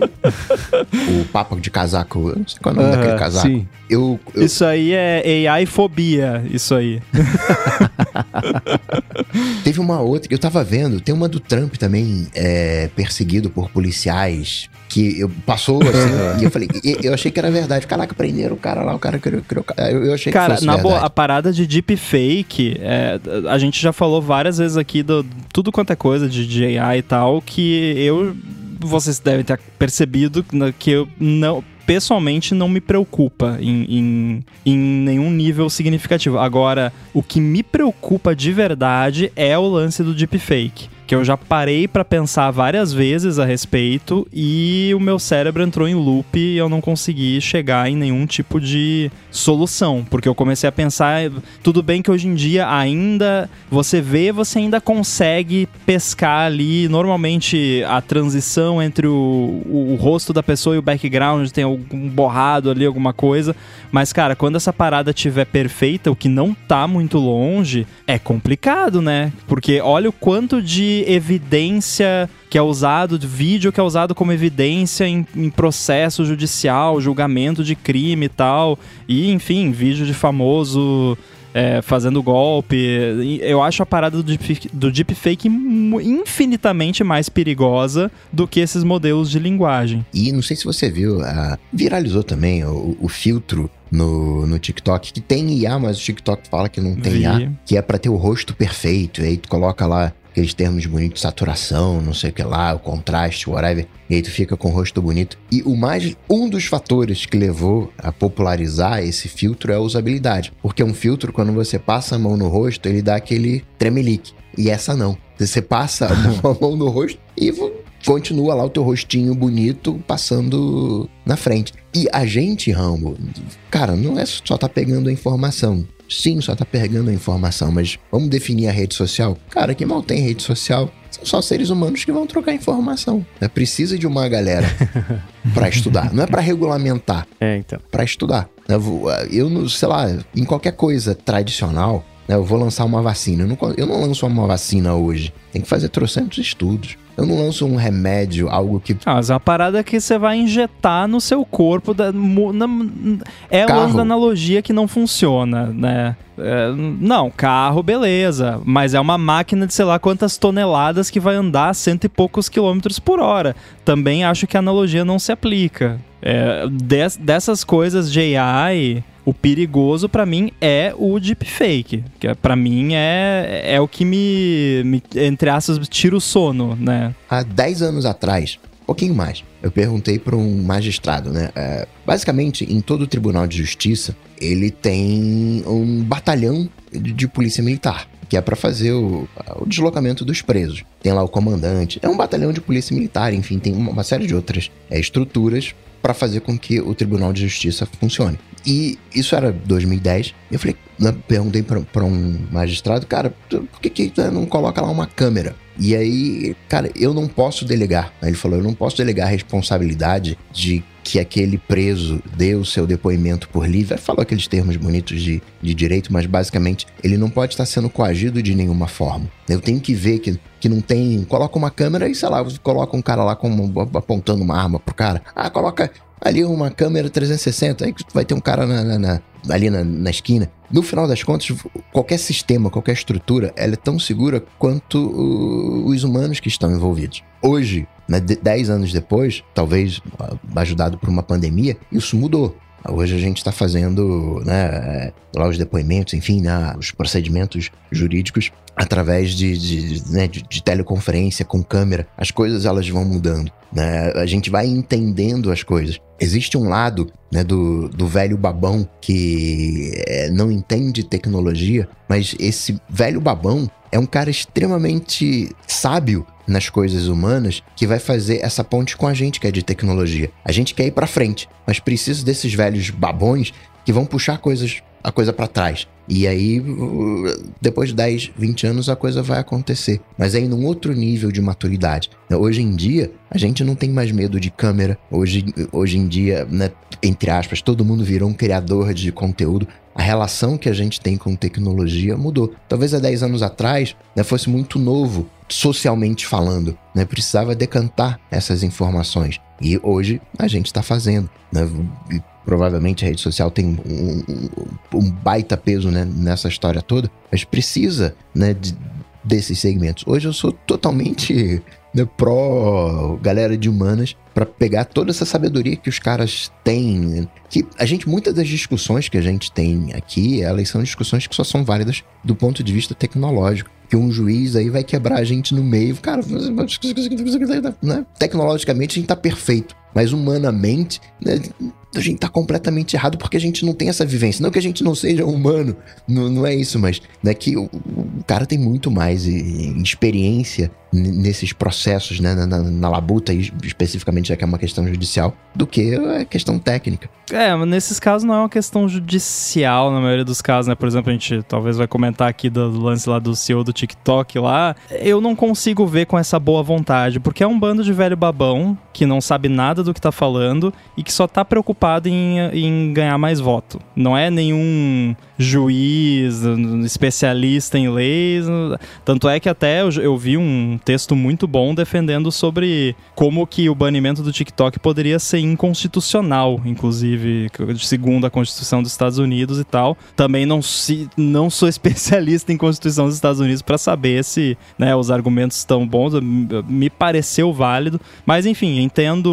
O papo de casaco, eu não sei qual é o nome uh, daquele casaco. Sim. Eu, eu... Isso aí é AI-fobia, isso aí. Teve uma outra que eu tava vendo, tem uma do Trump também, é, perseguido por policiais que eu, passou assim, e eu falei, eu achei que era verdade. Caraca, prenderam o cara lá, o cara criou. criou eu, eu achei cara, que fosse na verdade. boa, a parada de deepfake, é, a gente já falou várias vezes aqui do tudo quanto é coisa de, AI e tal, que eu. Vocês devem ter percebido que eu não pessoalmente não me preocupa em, em, em, nenhum nível significativo. Agora, o que me preocupa de verdade é o lance do deepfake que eu já parei para pensar várias vezes a respeito e o meu cérebro entrou em loop e eu não consegui chegar em nenhum tipo de solução, porque eu comecei a pensar, tudo bem que hoje em dia ainda você vê, você ainda consegue pescar ali, normalmente a transição entre o, o, o rosto da pessoa e o background tem algum borrado ali, alguma coisa, mas cara, quando essa parada tiver perfeita, o que não tá muito longe, é complicado, né? Porque olha o quanto de evidência que é usado, de vídeo que é usado como evidência em, em, processo judicial, julgamento de crime e tal. E, enfim, vídeo de famoso é, fazendo golpe. Eu acho a parada do, deep, deepfake infinitamente mais perigosa do que esses modelos de linguagem. E não sei se você viu, uh, viralizou também o, o filtro no, no TikTok, que tem IA, mas o TikTok fala que não tem Vi. IA, que é para ter o rosto perfeito. E aí tu coloca lá aqueles termos bonitos, saturação, não sei o que lá, o contraste, whatever. E aí tu fica com o rosto bonito. E o mais um dos fatores que levou a popularizar esse filtro é a usabilidade. Porque um filtro, quando você passa a mão no rosto, ele dá aquele tremelique. E essa não. Você passa a mão, a mão no rosto e continua lá o teu rostinho bonito passando na frente. E a gente, Rambo, cara, não é só tá pegando a informação. Sim, só tá pegando a informação, mas vamos definir a rede social? Cara, quem mal tem rede social são só seres humanos que vão trocar informação. Né? Precisa de uma galera para estudar. Não é para regulamentar. É, então. Para estudar. Eu, eu, sei lá, em qualquer coisa tradicional, né, eu vou lançar uma vacina. Eu não, eu não lanço uma vacina hoje. Tem que fazer trocentos estudos. Eu não lanço um remédio, algo que. Ah, mas é uma parada que você vai injetar no seu corpo. Da, na, é carro. uma analogia que não funciona, né? É, não, carro, beleza. Mas é uma máquina de sei lá quantas toneladas que vai andar a cento e poucos quilômetros por hora. Também acho que a analogia não se aplica. É, des, dessas coisas de AI, o perigoso para mim é o deepfake, que é, para mim é, é o que me, me, entre aspas, tira o sono, né? Há 10 anos atrás, um pouquinho mais, eu perguntei para um magistrado, né? É, basicamente, em todo Tribunal de Justiça, ele tem um batalhão de, de polícia militar que é para fazer o, o, deslocamento dos presos. Tem lá o comandante, é um batalhão de polícia militar, enfim, tem uma, uma série de outras é, estruturas para fazer com que o Tribunal de Justiça funcione. E isso era 2010. Eu falei, né, perguntei para um magistrado, cara, por que, que não coloca lá uma câmera? E aí, cara, eu não posso delegar. Aí ele falou, eu não posso delegar a responsabilidade de que aquele preso dê o seu depoimento por livre. Ele falou aqueles termos bonitos de, de direito, mas basicamente ele não pode estar sendo coagido de nenhuma forma. Eu tenho que ver que, que não tem. Coloca uma câmera e, sei lá, coloca um cara lá com, apontando uma arma pro cara. Ah, coloca ali uma câmera 360, aí vai ter um cara na, na, na, ali na, na, esquina. No final das contas, qualquer sistema, qualquer estrutura, ela é tão segura quanto o, os humanos que estão envolvidos. Hoje, né, dez anos depois, talvez ajudado por uma pandemia, isso mudou. Hoje a gente está fazendo né, lá os depoimentos, enfim, né, os procedimentos jurídicos através de, de, né, de, de, teleconferência com câmera. As coisas elas vão mudando. Né? A gente vai entendendo as coisas. Existe um lado né, do, do velho babão que é, não entende tecnologia, mas esse velho babão é um cara extremamente sábio nas coisas humanas que vai fazer essa ponte com a gente que é de tecnologia. A gente quer ir para frente, mas precisa desses velhos babões que vão puxar coisas a coisa para trás. E aí, depois de 10, 20 anos, a coisa vai acontecer. Mas aí num outro nível de maturidade. Hoje em dia, a gente não tem mais medo de câmera. Hoje, hoje em dia, né, entre aspas, todo mundo virou um criador de conteúdo. A relação que a gente tem com tecnologia mudou. Talvez há 10 anos atrás né, fosse muito novo, socialmente falando. Né? Precisava decantar essas informações. E hoje a gente está fazendo. Né? provavelmente a rede social tem um, um, um baita peso né, nessa história toda, mas precisa né, de, desses segmentos. Hoje eu sou totalmente né, pró galera de humanas para pegar toda essa sabedoria que os caras têm. Né? Que a gente, muitas das discussões que a gente tem aqui, elas são discussões que só são válidas do ponto de vista tecnológico. Que um juiz aí vai quebrar a gente no meio. Cara, né? tecnologicamente a gente tá perfeito. Mas humanamente, né, a gente tá completamente errado porque a gente não tem essa vivência. Não que a gente não seja humano, não, não é isso, mas é que o, o cara tem muito mais experiência nesses processos, né, na, na, na, labuta, especificamente já que é uma questão judicial, do que a questão técnica. É, mas nesses casos não é uma questão judicial na maioria dos casos, né? Por exemplo, a gente talvez vai comentar aqui do lance lá do CEO do TikTok lá. Eu não consigo ver com essa boa vontade, porque é um bando de velho babão que não sabe nada do que tá falando e que só tá preocupado em, em ganhar mais voto. Não é nenhum juiz, especialista em leis. Tanto é que até eu, vi um texto muito bom defendendo sobre como que o banimento do TikTok poderia ser inconstitucional, inclusive, segundo a Constituição dos Estados Unidos e tal. Também não, se, não sou especialista em Constituição dos Estados Unidos para saber se né, os argumentos estão bons. Me pareceu válido, mas enfim, entendo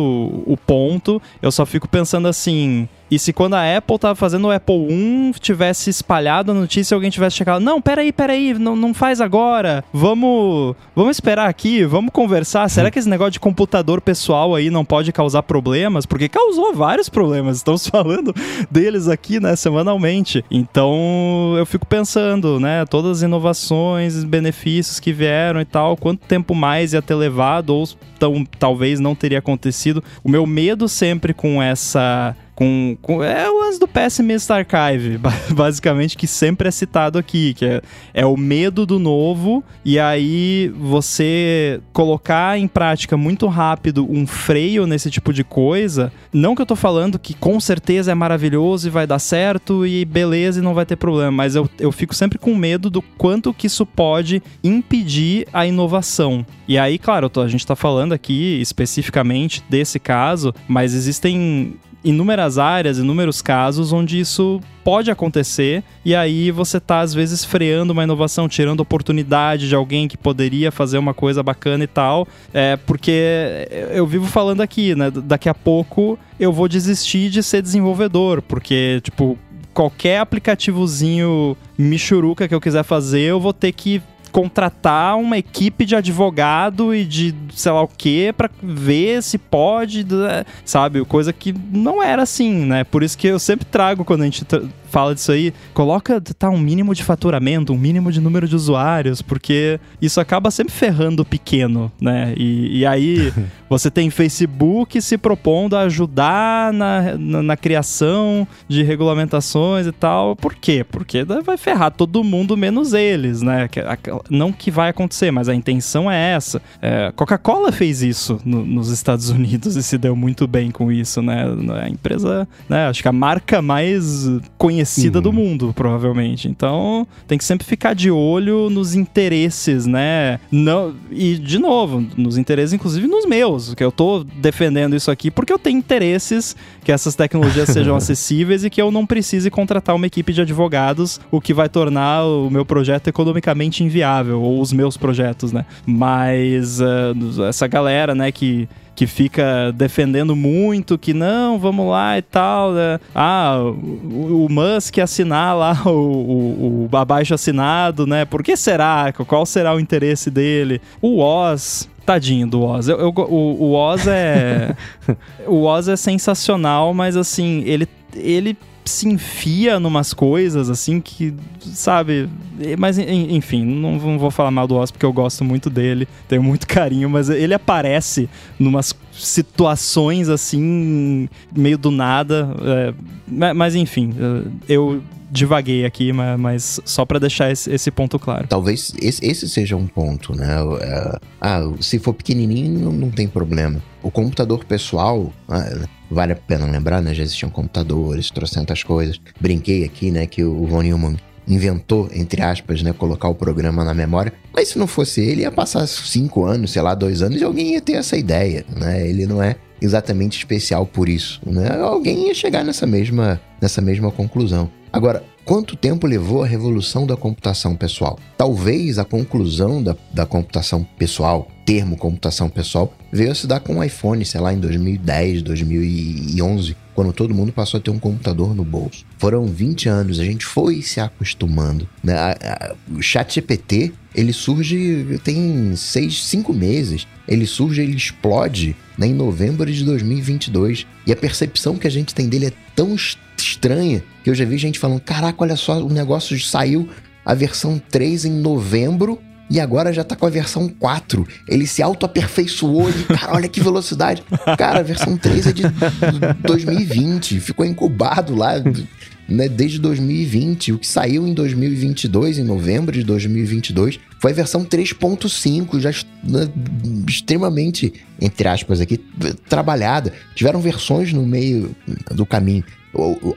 o ponto. Eu só fico pensando assim e se quando a Apple tava fazendo o Apple 1 tivesse espalhado a notícia e alguém tivesse checado, não, peraí, peraí, não, não faz agora, vamos, vamos esperar aqui, vamos conversar. Será que esse negócio de computador pessoal aí não pode causar problemas? Porque causou vários problemas, estamos falando deles aqui, né, semanalmente. Então eu fico pensando, né, todas as inovações, benefícios que vieram e tal, quanto tempo mais ia ter levado ou tão, talvez não teria acontecido. O meu medo sempre com essa com, com, é o lance do Pessimist Archive, basicamente, que sempre é citado aqui, que é, é o medo do novo, e aí você colocar em prática muito rápido um freio nesse tipo de coisa, não que eu tô falando que com certeza é maravilhoso e vai dar certo e beleza e não vai ter problema, mas eu, eu fico sempre com medo do quanto que isso pode impedir a inovação. E aí, claro, a gente tá falando aqui especificamente desse caso, mas existem inúmeras áreas, inúmeros casos onde isso pode acontecer e aí você tá às vezes freando uma inovação, tirando oportunidade de alguém que poderia fazer uma coisa bacana e tal, é porque eu vivo falando aqui, né? Daqui a pouco eu vou desistir de ser desenvolvedor, porque tipo qualquer aplicativozinho michuruca que eu quiser fazer, eu vou ter que contratar uma equipe de advogado e de sei lá o que para ver se pode, sabe? Coisa que não era assim, né? Por isso que eu sempre trago quando a gente fala disso aí, coloca tá, um mínimo de faturamento, um mínimo de número de usuários, porque isso acaba sempre ferrando o pequeno, né? E, e aí você tem Facebook se propondo a ajudar na, na, na, criação de regulamentações e tal. Por quê? Porque vai ferrar todo mundo menos eles, né? Não que vai acontecer, mas a intenção é essa. É, Coca-Cola fez isso no, nos Estados Unidos e se deu muito bem com isso, né? A empresa, né? Acho que a marca mais conhecida conhecida uhum. do mundo, provavelmente. Então, tem que sempre ficar de olho nos interesses, né? Não, e, de novo, nos interesses, inclusive nos meus, que eu tô defendendo isso aqui porque eu tenho interesses que essas tecnologias sejam acessíveis e que eu não precise contratar uma equipe de advogados, o que vai tornar o meu projeto economicamente inviável, ou os meus projetos, né? Mas uh, essa galera, né, que que fica defendendo muito que não, vamos lá e tal. Né? Ah, o, o Musk assinar lá o, o, o abaixo assinado, né? Por que será? Qual será o interesse dele? O Oz tadinho do Oz. Eu, eu, o, o Oz é. o Oz é sensacional, mas assim, ele. ele se enfia numas coisas assim que, sabe? Mas enfim, não, vou falar mal do Oz porque eu gosto muito dele, tenho muito carinho, mas ele aparece numas situações assim, meio do nada. É, mas enfim, eu divaguei aqui, mas só para deixar esse, esse, ponto claro. Talvez esse, seja um ponto, né? É, ah, se for pequenininho, não, tem problema. O computador pessoal, ah, vale a pena lembrar, né? Já existiam computadores, trocentas coisas. Brinquei aqui, né, que o Von Neumann inventou, entre aspas, né, colocar o programa na memória. Mas se não fosse ele, ia passar cinco anos, sei lá, dois anos, e alguém ia ter essa ideia, né? Ele não é exatamente especial por isso, né? Alguém ia chegar nessa mesma, nessa mesma conclusão. Agora, quanto tempo levou a revolução da computação pessoal? Talvez a conclusão da, da computação pessoal, termo computação pessoal, veio a se dar com o iPhone, sei lá, em 2010, 2011, quando todo mundo passou a ter um computador no bolso. Foram 20 anos, a gente foi se acostumando. Né? O chat GPT, ele surge tem 6, 5 meses. Ele surge, ele explode né, em novembro de 2022. E a percepção que a gente tem dele é tão estranha que eu já vi gente falando: caraca, olha só, o negócio saiu a versão 3 em novembro e agora já tá com a versão 4. Ele se auto-aperfeiçoou e, cara, olha que velocidade. Cara, a versão 3 é de 2020, ficou incubado lá né, desde 2020. O que saiu em 2022, em novembro de 2022, foi a versão 3.5, já né, extremamente, entre aspas aqui, trabalhada. Tiveram versões no meio do caminho.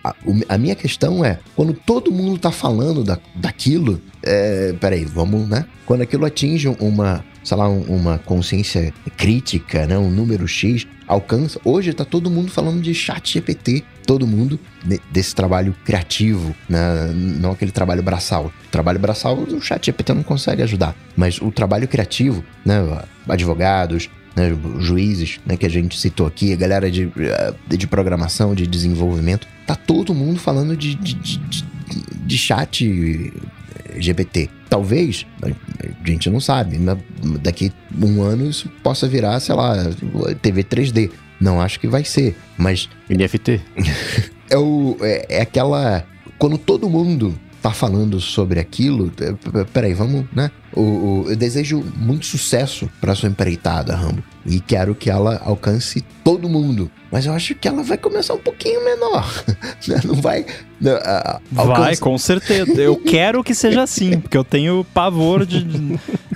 A, a minha questão é, quando todo mundo tá falando da, daquilo, é, peraí, vamos, né? Quando aquilo atinge uma, sei lá, uma consciência crítica, né? Um número X, alcança. Hoje tá todo mundo falando de chat GPT, todo mundo desse trabalho criativo, né? não aquele trabalho braçal. O trabalho braçal o chat GPT não consegue ajudar, mas o trabalho criativo, né? Advogados, né, juízes, né, que a gente citou aqui, a galera de, eh, de programação, de desenvolvimento, tá todo mundo falando de, de, de, de chat GPT. Talvez, a gente não sabe, daqui um ano isso possa virar, sei lá, TV 3D. Não acho que vai ser, mas. NFT? é, o, é, é aquela. Quando todo mundo tá falando sobre aquilo, é, peraí, vamos, né? O, eu desejo muito sucesso para sua empreitada, Rambo. E quero que ela alcance todo mundo. Mas eu acho que ela vai começar um pouquinho menor. Né? Não vai. Não, uh, vai, com certeza. Eu quero que seja assim, porque eu tenho pavor de.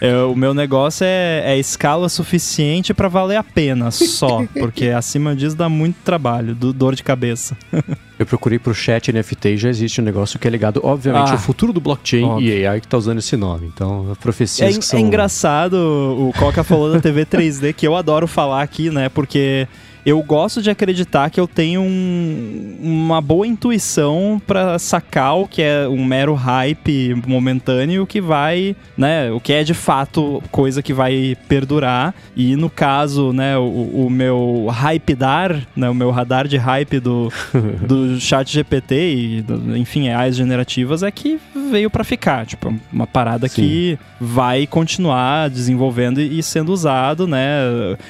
é, o meu negócio é, é escala suficiente para valer a pena só. Porque acima disso dá muito trabalho, do, dor de cabeça. eu procurei pro chat NFT e já existe um negócio que é ligado, obviamente, ah, ao futuro do blockchain óbvio. e AI que tá usando esse nome. Então, profecias é, que são... É engraçado, o Coca falou da TV 3D, que eu adoro falar aqui, né? Porque eu gosto de acreditar que eu tenho um, uma boa intuição para sacar o que é um mero hype momentâneo que vai, né, o que é de fato coisa que vai perdurar. E no caso, né, o, o meu hype dar, né, o meu radar de hype do, do chat GPT e, do, enfim, AIs generativas é que veio para ficar, tipo, uma parada Sim. que vai continuar desenvolvendo e sendo usado, né?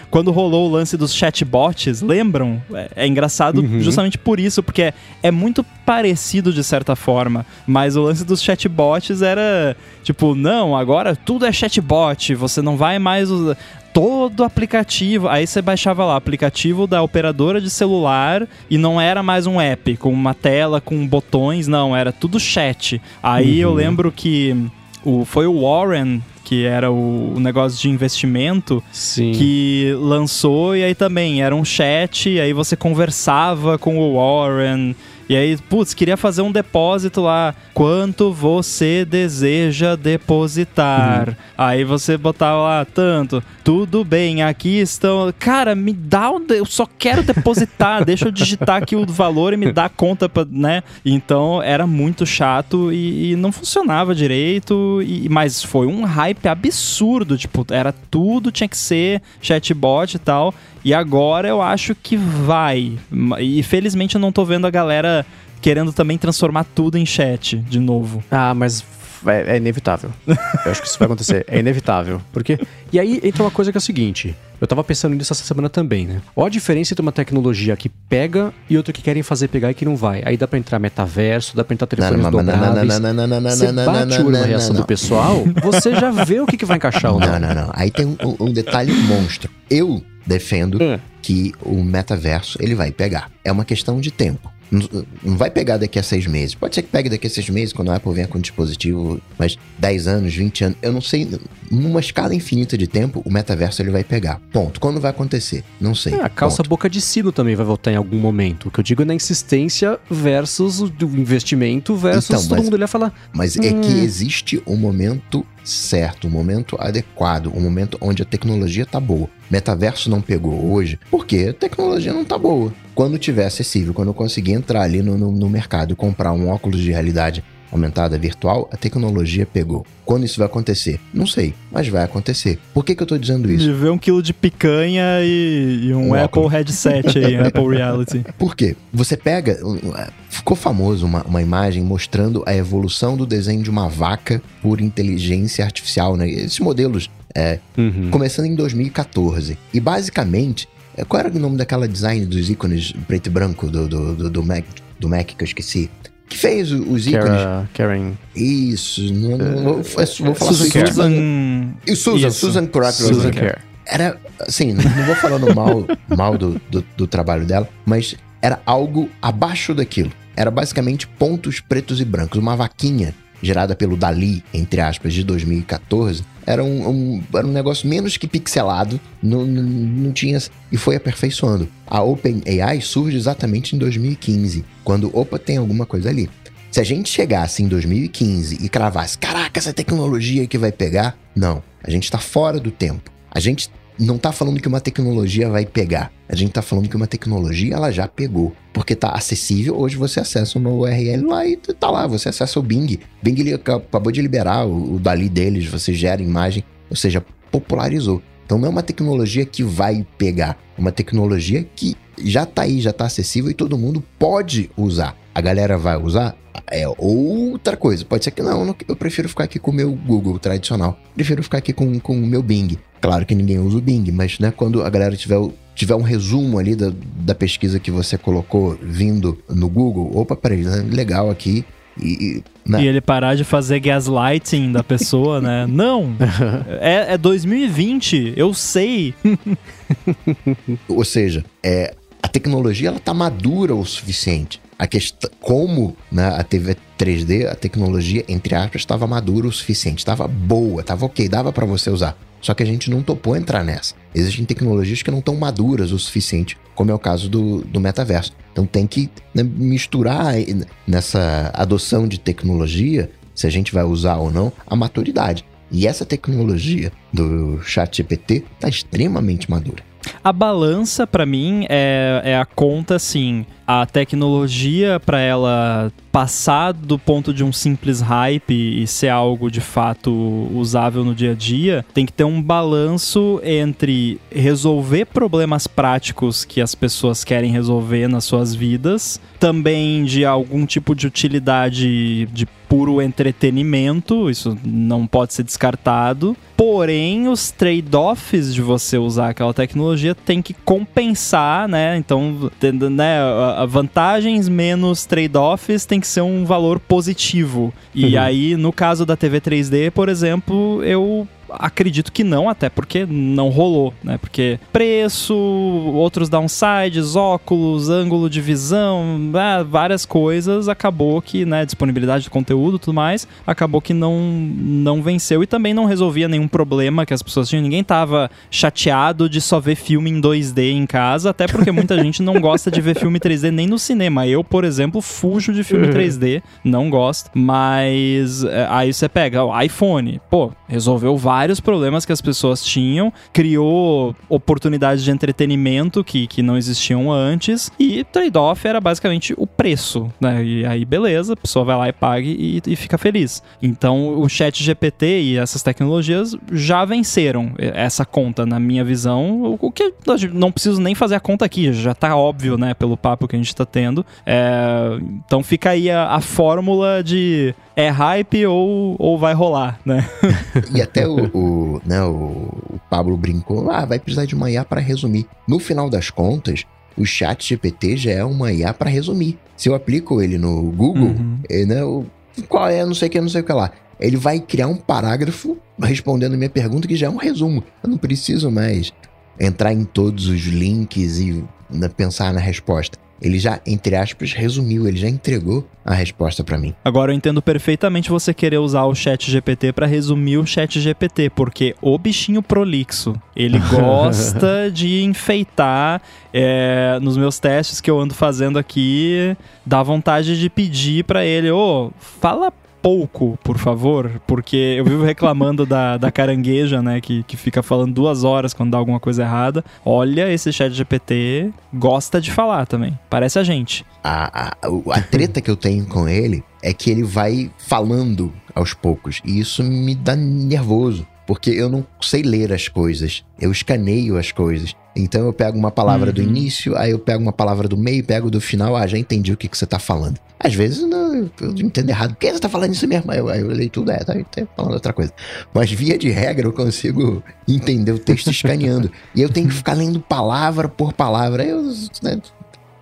Quando rolou o lance dos chatbots lembram? É, é engraçado uhum. justamente por isso, porque é, é, muito parecido de certa forma, mas o lance dos chatbots era tipo, não, agora tudo é chatbot, você não vai mais usar todo aplicativo. Aí você baixava lá, aplicativo da operadora de celular e não era mais um app com uma tela com botões, não, era tudo chat. Aí uhum. eu lembro que o, foi o Warren que era o, o negócio de investimento, Sim. que lançou e aí também era um chat, e aí você conversava com o Warren. E aí, putz, queria fazer um depósito lá. Quanto você deseja depositar? Uhum. Aí você botava lá tanto. Tudo bem, aqui estão. Cara, me dá um. Eu só quero depositar. deixa eu digitar aqui o valor e me dá a conta, pra, né? Então era muito chato e, e não funcionava direito. E, mas foi um hype absurdo. Tipo, era tudo, tinha que ser chatbot e tal. E agora eu acho que vai. E felizmente eu não tô vendo a galera querendo também transformar tudo em chat de novo. Ah, mas é, é, inevitável. Eu acho que isso vai acontecer. É inevitável. Porque. E aí entra uma coisa que é o seguinte. Eu tava pensando nisso essa semana também, né? Olha a diferença entre uma tecnologia que pega e outra que querem fazer pegar e que não vai. Aí dá pra entrar metaverso, dá pra entrar telefones dobráveis. Você bate o olho na reação do pessoal, você já vê o que, que vai encaixar ou não. Não, não, não. Aí tem um, um detalhe monstro. Eu defendo é. que o metaverso ele vai pegar. É uma questão de tempo. Não vai pegar daqui a seis meses. Pode ser que pegue daqui a seis meses, quando a Apple venha com um dispositivo, mas 10 anos, 20 anos, eu não sei. Numa escala infinita de tempo, o metaverso ele vai pegar. Ponto. Quando vai acontecer? Não sei. É, a calça Ponto. boca de sino também vai voltar em algum momento. O que eu digo é na insistência versus o investimento versus então, todo mas, mundo ia falar. Mas hum. é que hum. existe um momento certo, o momento adequado, o momento onde a tecnologia tá boa. Metaverso não pegou hoje porque a tecnologia não tá boa. Quando tiver acessível, quando eu conseguir entrar ali no, no, no mercado e comprar um óculos de realidade aumentada virtual, a tecnologia pegou. Quando isso vai acontecer? Não sei, mas vai acontecer. Por que, que eu tô dizendo isso? De ver um quilo de picanha e, e um, Um Apple óculos. headset aí, um Apple Reality. Por quê? Você pega. Ficou famoso uma, uma imagem mostrando a evolução do desenho de uma vaca por inteligência artificial, né? Esses modelos é, Uhum. começando em 2014. E basicamente, é, qual era o nome daquela design dos ícones preto e branco do, do, do, do Mac, do Mac que eu esqueci? Que fez os ícones. Kara, Karen. Isso, não, não, vou, vou falar Susan Susan. Susan... E Susan, Isso. Susan. Kerr. Era, assim, não não vou falando mal, mal do, do, do trabalho dela, mas era algo abaixo daquilo. Era basicamente pontos pretos e brancos. Uma vaquinha gerada pelo Dali, entre aspas, de 2014. Era um, um- era um negócio menos que pixelado, não, não, não tinha... E foi aperfeiçoando. A OpenAI surge exatamente em 2015, quando, opa, tem alguma coisa ali. Se a gente chegasse em 2015 e cravasse, caraca, essa tecnologia que vai pegar, não. A gente tá fora do tempo. A gente não tá falando que uma tecnologia vai pegar. A gente tá falando que uma tecnologia ela já pegou. Porque tá acessível, hoje você acessa uma URL lá e tá lá, você acessa o Bing. Bing ele aca- acabou de liberar o, o Dali deles, você gera imagem, ou seja, popularizou. Então não é uma tecnologia que vai pegar, é uma tecnologia que já tá aí, já tá acessível e todo mundo pode usar. A galera vai usar? É outra coisa. Pode ser que não, eu prefiro ficar aqui com o meu Google tradicional. Prefiro ficar aqui com, com o meu Bing. Claro que ninguém usa o Bing, mas né, quando a galera tiver, tiver um resumo ali da, da pesquisa que você colocou vindo no Google, opa, peraí, né, legal aqui. E, e, né, E ele parar de fazer gaslighting da pessoa, né? Não! É, é 2020, eu sei. Ou seja, é, a tecnologia ela tá madura o suficiente. A questão, como né, a TV 3D, a tecnologia, entre aspas, estava madura o suficiente, estava boa, estava ok, dava para você usar. Só que a gente não topou entrar nessa. Existem tecnologias que não estão maduras o suficiente, como é o caso do, do metaverso. Então tem que né, misturar nessa adoção de tecnologia, se a gente vai usar ou não, a maturidade. E essa tecnologia do ChatGPT está extremamente madura. A balança, pra mim, é, é a conta, assim, a tecnologia pra ela passar do ponto de um simples hype e ser algo de fato usável no dia a dia, tem que ter um balanço entre resolver problemas práticos que as pessoas querem resolver nas suas vidas, também de algum tipo de utilidade de puro entretenimento, isso não pode ser descartado. Porém, os trade-offs de você usar aquela tecnologia tem que compensar, né? Então, tendo, né, vantagens menos trade-offs tem que ser um valor positivo. E Uhum. aí, no caso da TV 3D, por exemplo, eu acredito que não, até porque não rolou, né? Porque preço, outros downsides, óculos, ângulo de visão, ah, várias coisas, acabou que, né, disponibilidade de conteúdo e tudo mais, acabou que não, não venceu e também não resolvia nenhum problema que as pessoas tinham. Ninguém tava chateado de só ver filme em 2D em casa, até porque muita gente não gosta de ver filme 3D nem no cinema. Eu, por exemplo, fujo de filme 3D, não gosto, mas é, aí você pega o iPhone, pô, resolveu vários problemas que as pessoas tinham, criou oportunidades de entretenimento que, que não existiam antes, e trade-off era basicamente o preço, né? E aí, beleza, a pessoa vai lá e paga e, e fica feliz. Então, o chat GPT e essas tecnologias já venceram essa conta, na minha visão, o, que não preciso nem fazer a conta aqui, já tá óbvio, né, pelo papo que a gente tá tendo. É, então fica aí a, a fórmula de é hype ou, ou vai rolar, né? E até o, o, né, o, Pablo brincou, ah, vai precisar de IA para resumir. No final das contas, o chat GPT já é uma IA para resumir. Se eu aplico ele no Google, Uhum. ele, né, o, qual é, não sei o que, não sei o que lá. Ele vai criar um parágrafo respondendo a minha pergunta que já é um resumo. Eu não preciso mais entrar em todos os links e né, pensar na resposta. Ele já, entre aspas, resumiu, ele já entregou a resposta para mim. Agora eu entendo perfeitamente você querer usar o chat GPT para resumir o chat GPT, porque o bichinho prolixo, ele gosta de enfeitar é, nos meus testes que eu ando fazendo aqui, dá vontade de pedir para ele, ô, fala pouco, por favor, porque eu vivo reclamando da, da carangueja, né, que, que fica falando duas horas quando dá alguma coisa errada. Olha, esse chat GPT gosta de falar também. Parece a gente. A, a, a treta que eu tenho com ele é que ele vai falando aos poucos. E isso me dá nervoso porque eu não sei ler as coisas. Eu escaneio as coisas. Então eu pego uma palavra uhum. do início, aí eu pego uma palavra do meio, pego do final, ah, já entendi o que, que você tá falando. Às vezes não, eu entendo errado. Por que você tá falando isso mesmo? Aí eu, aí eu leio tudo, é, tá, tá falando outra coisa. Mas via de regra eu consigo entender o texto escaneando. e eu tenho que ficar lendo palavra por palavra. Aí eu né,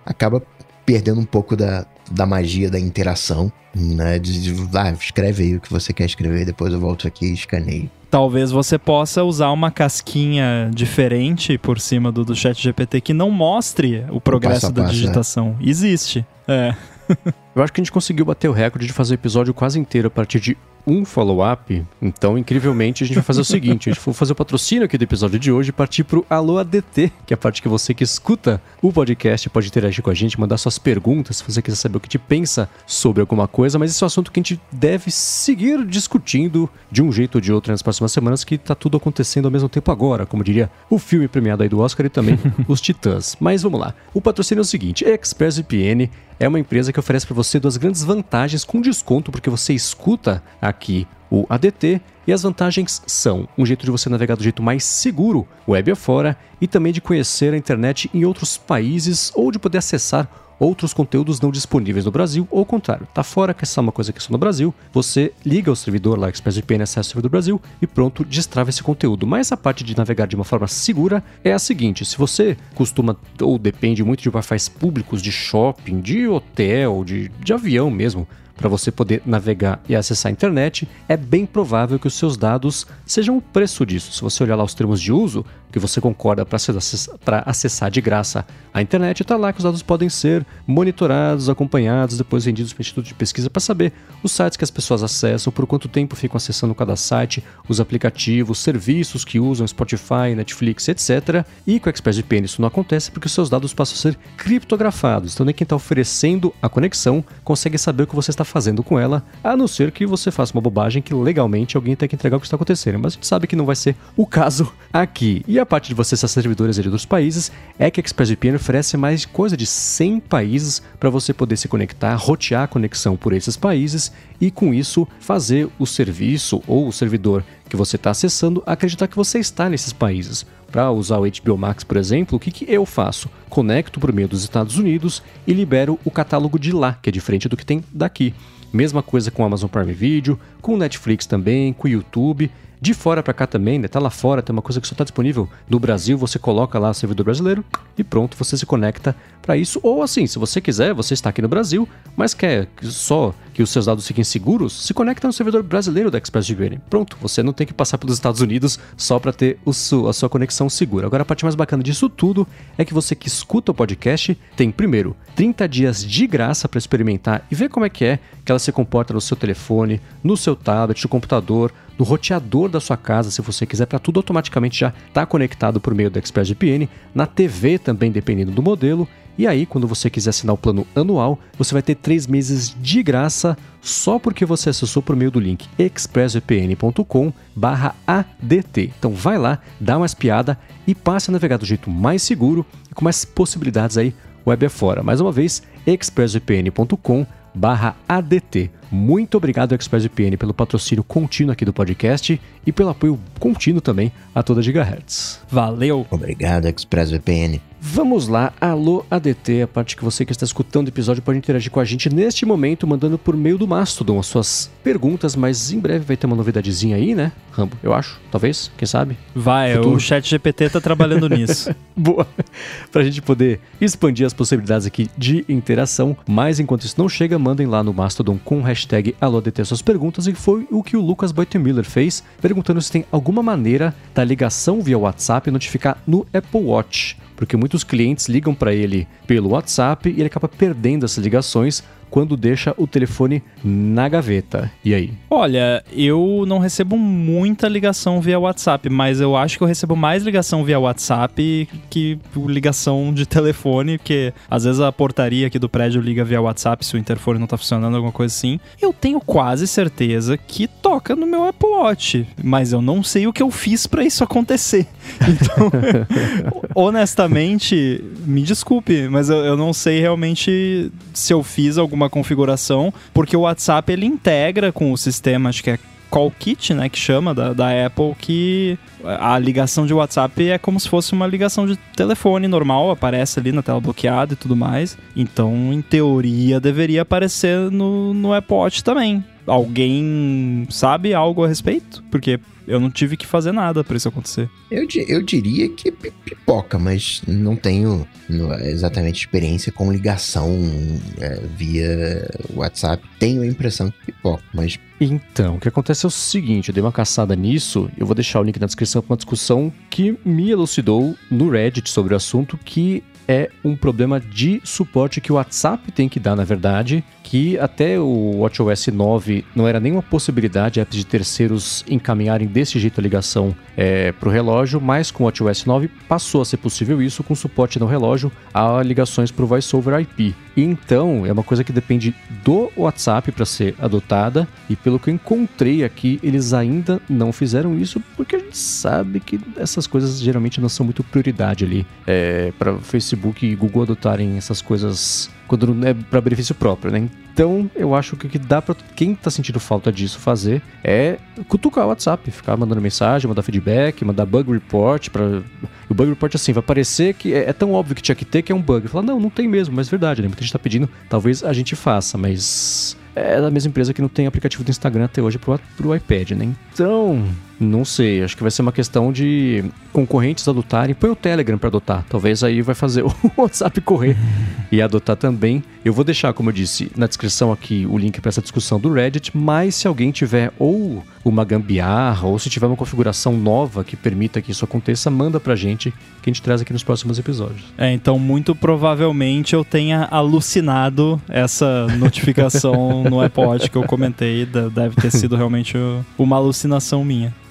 acaba perdendo um pouco da, da magia da interação, né? De, de, ah, escreve aí o que você quer escrever, depois eu volto aqui e escaneio talvez você possa usar uma casquinha diferente por cima do, do chat GPT que não mostre o progresso passo da passo, é. digitação. É. Existe. É. Eu acho que a gente conseguiu bater o recorde de fazer o episódio quase inteiro a partir de um follow-up. Então, incrivelmente, a gente vai fazer o seguinte: a gente vai fazer o patrocínio aqui do episódio de hoje e partir pro Alô ADT, que é a parte que você que escuta o podcast pode interagir com a gente, mandar suas perguntas, se você quiser saber o que te pensa sobre alguma coisa, mas esse é um assunto que a gente deve seguir discutindo de um jeito ou de outro nas próximas semanas, que tá tudo acontecendo ao mesmo tempo agora, como diria o filme premiado aí do Oscar e também os Titãs. Mas vamos lá. O patrocínio é o seguinte: ExpressVPN é uma empresa que oferece para você duas grandes vantagens com desconto, porque você escuta aqui o ADT e as vantagens são um jeito de você navegar do jeito mais seguro, web afora, e também de conhecer a internet em outros países ou de poder acessar outros conteúdos não disponíveis no Brasil, ou ao contrário, tá fora, quer saber uma coisa que é só no Brasil, você liga o servidor lá, ExpressVPN, acessa o servidor do Brasil e pronto, destrava esse conteúdo. Mas a parte de navegar de uma forma segura é a seguinte: se você costuma ou depende muito de Wi-Fi públicos, de shopping, de hotel, de, de avião mesmo, para você poder navegar e acessar a internet, é bem provável que os seus dados sejam o preço disso. Se você olhar lá os termos de uso, que você concorda para acessar de graça a internet, está lá que os dados podem ser monitorados, acompanhados, depois vendidos para o Instituto de Pesquisa para saber os sites que as pessoas acessam, por quanto tempo ficam acessando cada site, os aplicativos, serviços que usam, Spotify, Netflix, etc. E com o ExpressVPN isso não acontece porque os seus dados passam a ser criptografados, então nem quem está oferecendo a conexão consegue saber o que você está fazendo com ela, a não ser que você faça uma bobagem que legalmente alguém tem que entregar o que está acontecendo. Mas a gente sabe que não vai ser o caso aqui. E a parte de você ser servidores de outros países é que a ExpressVPN oferece mais coisa de 100 países para você poder se conectar, rotear a conexão por esses países e com isso fazer o serviço ou o servidor que você está acessando acreditar que você está nesses países. Para usar o HBO Max, por exemplo, o que, que eu faço? Conecto por meio dos Estados Unidos e libero o catálogo de lá, que é diferente do que tem daqui. Mesma coisa com o Amazon Prime Video, com o Netflix também, com o YouTube. De fora para cá também, né? Tá lá fora, tem uma coisa que só tá disponível no Brasil, você coloca lá servidor brasileiro e pronto, você se conecta para isso. Ou assim, se você quiser, você está aqui no Brasil, mas quer só que os seus dados fiquem seguros, se conecta no servidor brasileiro da ExpressVPN. Pronto, você não tem que passar pelos Estados Unidos só para ter su a sua conexão segura. Agora, a parte mais bacana disso tudo é que você que escuta o podcast tem, primeiro, 30 dias de graça para experimentar e ver como é que é que ela se comporta no seu telefone, no seu tablet, no computador, no roteador da sua casa, se você quiser, para tudo automaticamente já estar tá conectado por meio do ExpressVPN, na TV também, dependendo do modelo. E aí, quando você quiser assinar o plano anual, você vai ter três meses de graça só porque você acessou por meio do link expressvpn.com/adt. Então vai lá, dá uma espiada e passe a navegar do jeito mais seguro e com mais possibilidades aí web afora. Mais uma vez, expressvpn.com/adt. Muito obrigado, ExpressVPN, pelo patrocínio contínuo aqui do podcast e pelo apoio contínuo também a toda Gigahertz. Valeu! Obrigado, ExpressVPN. Vamos lá, alô ADT, a parte que você que está escutando o episódio pode interagir com a gente neste momento, mandando por meio do Mastodon as suas perguntas, mas em breve vai ter uma novidadezinha aí, né, Rambo? Eu acho, talvez, quem sabe? Vai, Futuro. o chat GPT tá trabalhando nisso. Boa, pra gente poder expandir as possibilidades aqui de interação, mas enquanto isso não chega, mandem lá no Mastodon com o hashtag AlôDT suas perguntas e foi o que o Lucas Boitemiller fez, perguntando se tem alguma maneira da ligação via WhatsApp notificar no Apple Watch, porque muitos clientes ligam para ele pelo WhatsApp e ele acaba perdendo essas ligações quando deixa o telefone na gaveta. E aí? Olha, eu não recebo muita ligação via WhatsApp, mas eu acho que eu recebo mais ligação via WhatsApp que ligação de telefone, porque às vezes a portaria aqui do prédio liga via WhatsApp se o interfone não tá funcionando, alguma coisa assim. Eu tenho quase certeza que toca no meu Apple Watch, mas eu não sei o que eu fiz para isso acontecer. Então, honestamente, me desculpe, mas eu, eu não sei realmente se eu fiz alguma configuração, porque o WhatsApp ele integra com o sistema, acho que é Call Kit, né, que chama, da, da Apple, que a ligação de WhatsApp é como se fosse uma ligação de telefone normal, aparece ali na tela bloqueada e tudo mais. Então, em teoria, deveria aparecer no, no Apple Watch também. Alguém sabe algo a respeito? Porque eu não tive que fazer nada para isso acontecer. Eu, eu diria que pipoca, mas não tenho exatamente experiência com ligação é, via WhatsApp. Tenho a impressão que pipoca, mas. Então, o que acontece é o seguinte: eu dei uma caçada nisso, eu vou deixar o link na descrição para uma discussão que me elucidou no Reddit sobre o assunto, que é um problema de suporte que o WhatsApp tem que dar, na verdade, que até o WatchOS 9 não era nenhuma possibilidade apps de terceiros encaminharem desse jeito a ligação é, para o relógio, mas com o WatchOS 9 passou a ser possível isso com suporte no relógio a ligações para o Voice over IP. Então, é uma coisa que depende do WhatsApp para ser adotada, e pelo que eu encontrei aqui, eles ainda não fizeram isso, porque a gente sabe que essas coisas geralmente não são muito prioridade ali. É, para Facebook e Google adotarem essas coisas quando é para benefício próprio, né? Então, eu acho que o que dá para quem tá sentindo falta disso fazer é cutucar o WhatsApp, ficar mandando mensagem, mandar feedback, mandar bug report para o bug report assim vai aparecer que é, é, tão óbvio que tinha que ter que é um bug. Fala, não, não tem mesmo, mas é verdade, né? Muita gente tá pedindo, talvez a gente faça, mas é da mesma empresa que não tem aplicativo do Instagram até hoje pro, pro iPad, né? Então, não sei, acho que vai ser uma questão de concorrentes adotarem. Põe o Telegram para adotar. Talvez aí vai fazer o WhatsApp correr e adotar também. Eu vou deixar, como eu disse, na descrição aqui o link para essa discussão do Reddit, mas se alguém tiver ou uma gambiarra ou se tiver uma configuração nova que permita que isso aconteça, manda pra gente que a gente traz aqui nos próximos episódios. É, então muito provavelmente eu tenha alucinado essa notificação no Watch que eu comentei, deve ter sido realmente uma alucinação minha.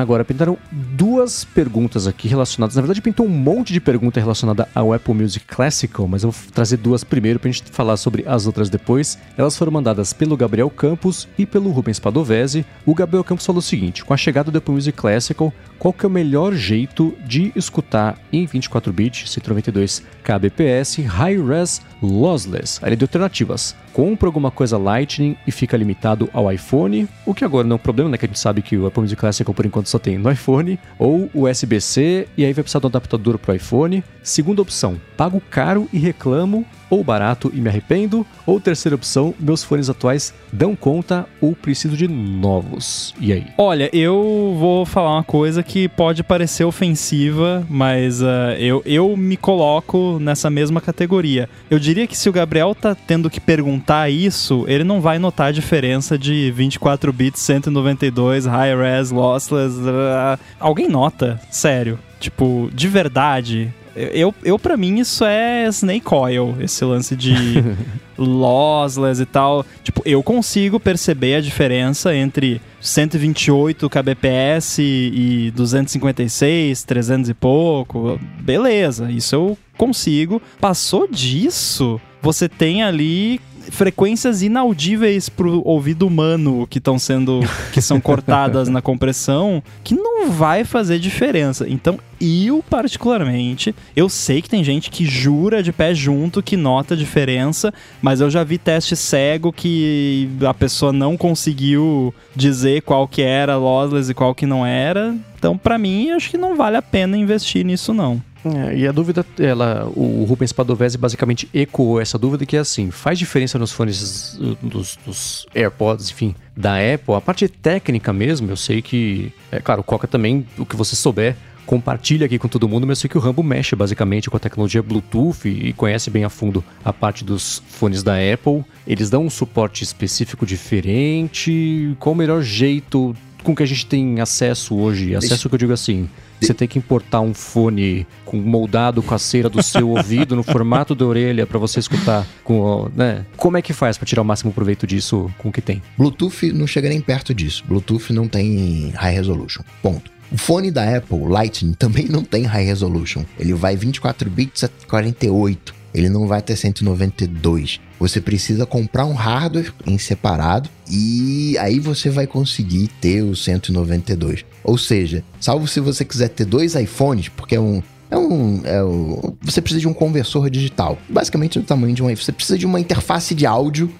Agora, pintaram duas perguntas aqui relacionadas. Na verdade, pintou um monte de pergunta relacionada ao Apple Music Classical, mas eu vou trazer duas primeiro pra gente falar sobre as outras depois. Elas foram mandadas pelo Gabriel Campos e pelo Rubens Padovese. O Gabriel Campos falou o seguinte: com a chegada do Apple Music Classical, qual que é o melhor jeito de escutar em 24 bits, 192 kbps, high-res lossless? Aí ele deu alternativas. Compra alguma coisa Lightning e fica limitado ao iPhone, o que agora não é um problema, né? Que a gente sabe que o Apple Music Classical por enquanto só tem no iPhone, ou USB-C e aí vai precisar de um adaptador para o iPhone. Segunda opção, pago caro e reclamo, ou barato e me arrependo, ou terceira opção, meus fones atuais dão conta ou preciso de novos. E aí? Olha, eu vou falar uma coisa que pode parecer ofensiva, mas uh, eu, eu me coloco nessa mesma categoria. Eu diria que se o Gabriel tá tendo que perguntar isso, ele não vai notar a diferença de 24 bits, 192, high res, lossless. Uh, alguém nota? Sério. Tipo, de verdade, eu, eu para mim, isso é Snake Oil, esse lance de lossless e tal. Tipo, eu consigo perceber a diferença entre 128 kbps e 256, 300 e pouco. Beleza, isso eu consigo. Passou disso, você tem ali frequências inaudíveis pro ouvido humano que estão sendo que são cortadas na compressão, que não vai fazer diferença. Então, eu particularmente, eu sei que tem gente que jura de pé junto que nota diferença, mas eu já vi teste cego que a pessoa não conseguiu dizer qual que era lossless e qual que não era. Então, para mim, acho que não vale a pena investir nisso não. É, e a dúvida, ela, o Rubens Padovese basicamente ecoou essa dúvida que é assim, faz diferença nos fones dos, dos, AirPods, enfim, da Apple, a parte técnica mesmo, eu sei que, é claro, o Coca também, o que você souber, compartilha aqui com todo mundo, mas eu sei que o Rambo mexe basicamente com a tecnologia Bluetooth e conhece bem a fundo a parte dos fones da Apple. Eles dão um suporte específico diferente. Qual o melhor jeito com que a gente tem acesso hoje, acesso que eu digo assim, você tem que importar um fone com moldado com a cera do seu ouvido no formato da orelha para você escutar com, né? Como é que faz para tirar o máximo proveito disso com o que tem? Bluetooth não chega nem perto disso. Bluetooth não tem high resolution. Ponto. O fone da Apple, Lightning, também não tem high resolution. Ele vai 24 bits a 48. Ele não vai ter 192. Você precisa comprar um hardware em separado e aí você vai conseguir ter o 192. Ou seja, salvo se você quiser ter dois iPhones, porque é um é um, é um, Você precisa de um conversor digital. Basicamente do tamanho de um iPhone. Você precisa de uma interface de áudio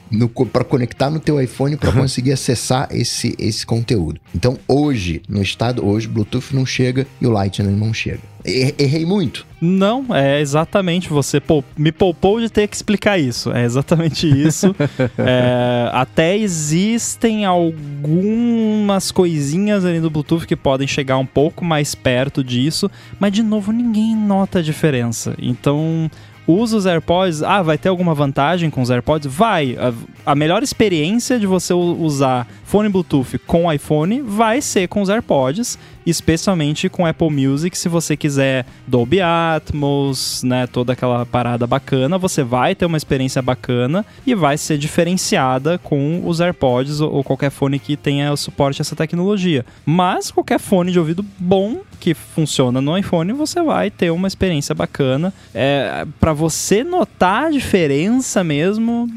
para conectar no teu iPhone para conseguir acessar esse, esse conteúdo. Então hoje, no estado, hoje, Bluetooth não chega e o Lightning não chega. Errei muito? Não, é exatamente. Você me poupou de ter que explicar isso. É exatamente isso. é, até existem algumas coisinhas ali do Bluetooth que podem chegar um pouco mais perto disso, mas de novo ninguém nota a diferença. Então usa os AirPods, ah, vai ter alguma vantagem com os AirPods? Vai. A, a melhor experiência de você usar fone Bluetooth com iPhone vai ser com os AirPods, especialmente com Apple Music, se você quiser Dolby Atmos, né, toda aquela parada bacana, você vai ter uma experiência bacana e vai ser diferenciada com os AirPods ou, qualquer fone que tenha o suporte a essa tecnologia. Mas qualquer fone de ouvido bom que funciona no iPhone, você vai ter uma experiência bacana. É, para você notar a diferença mesmo,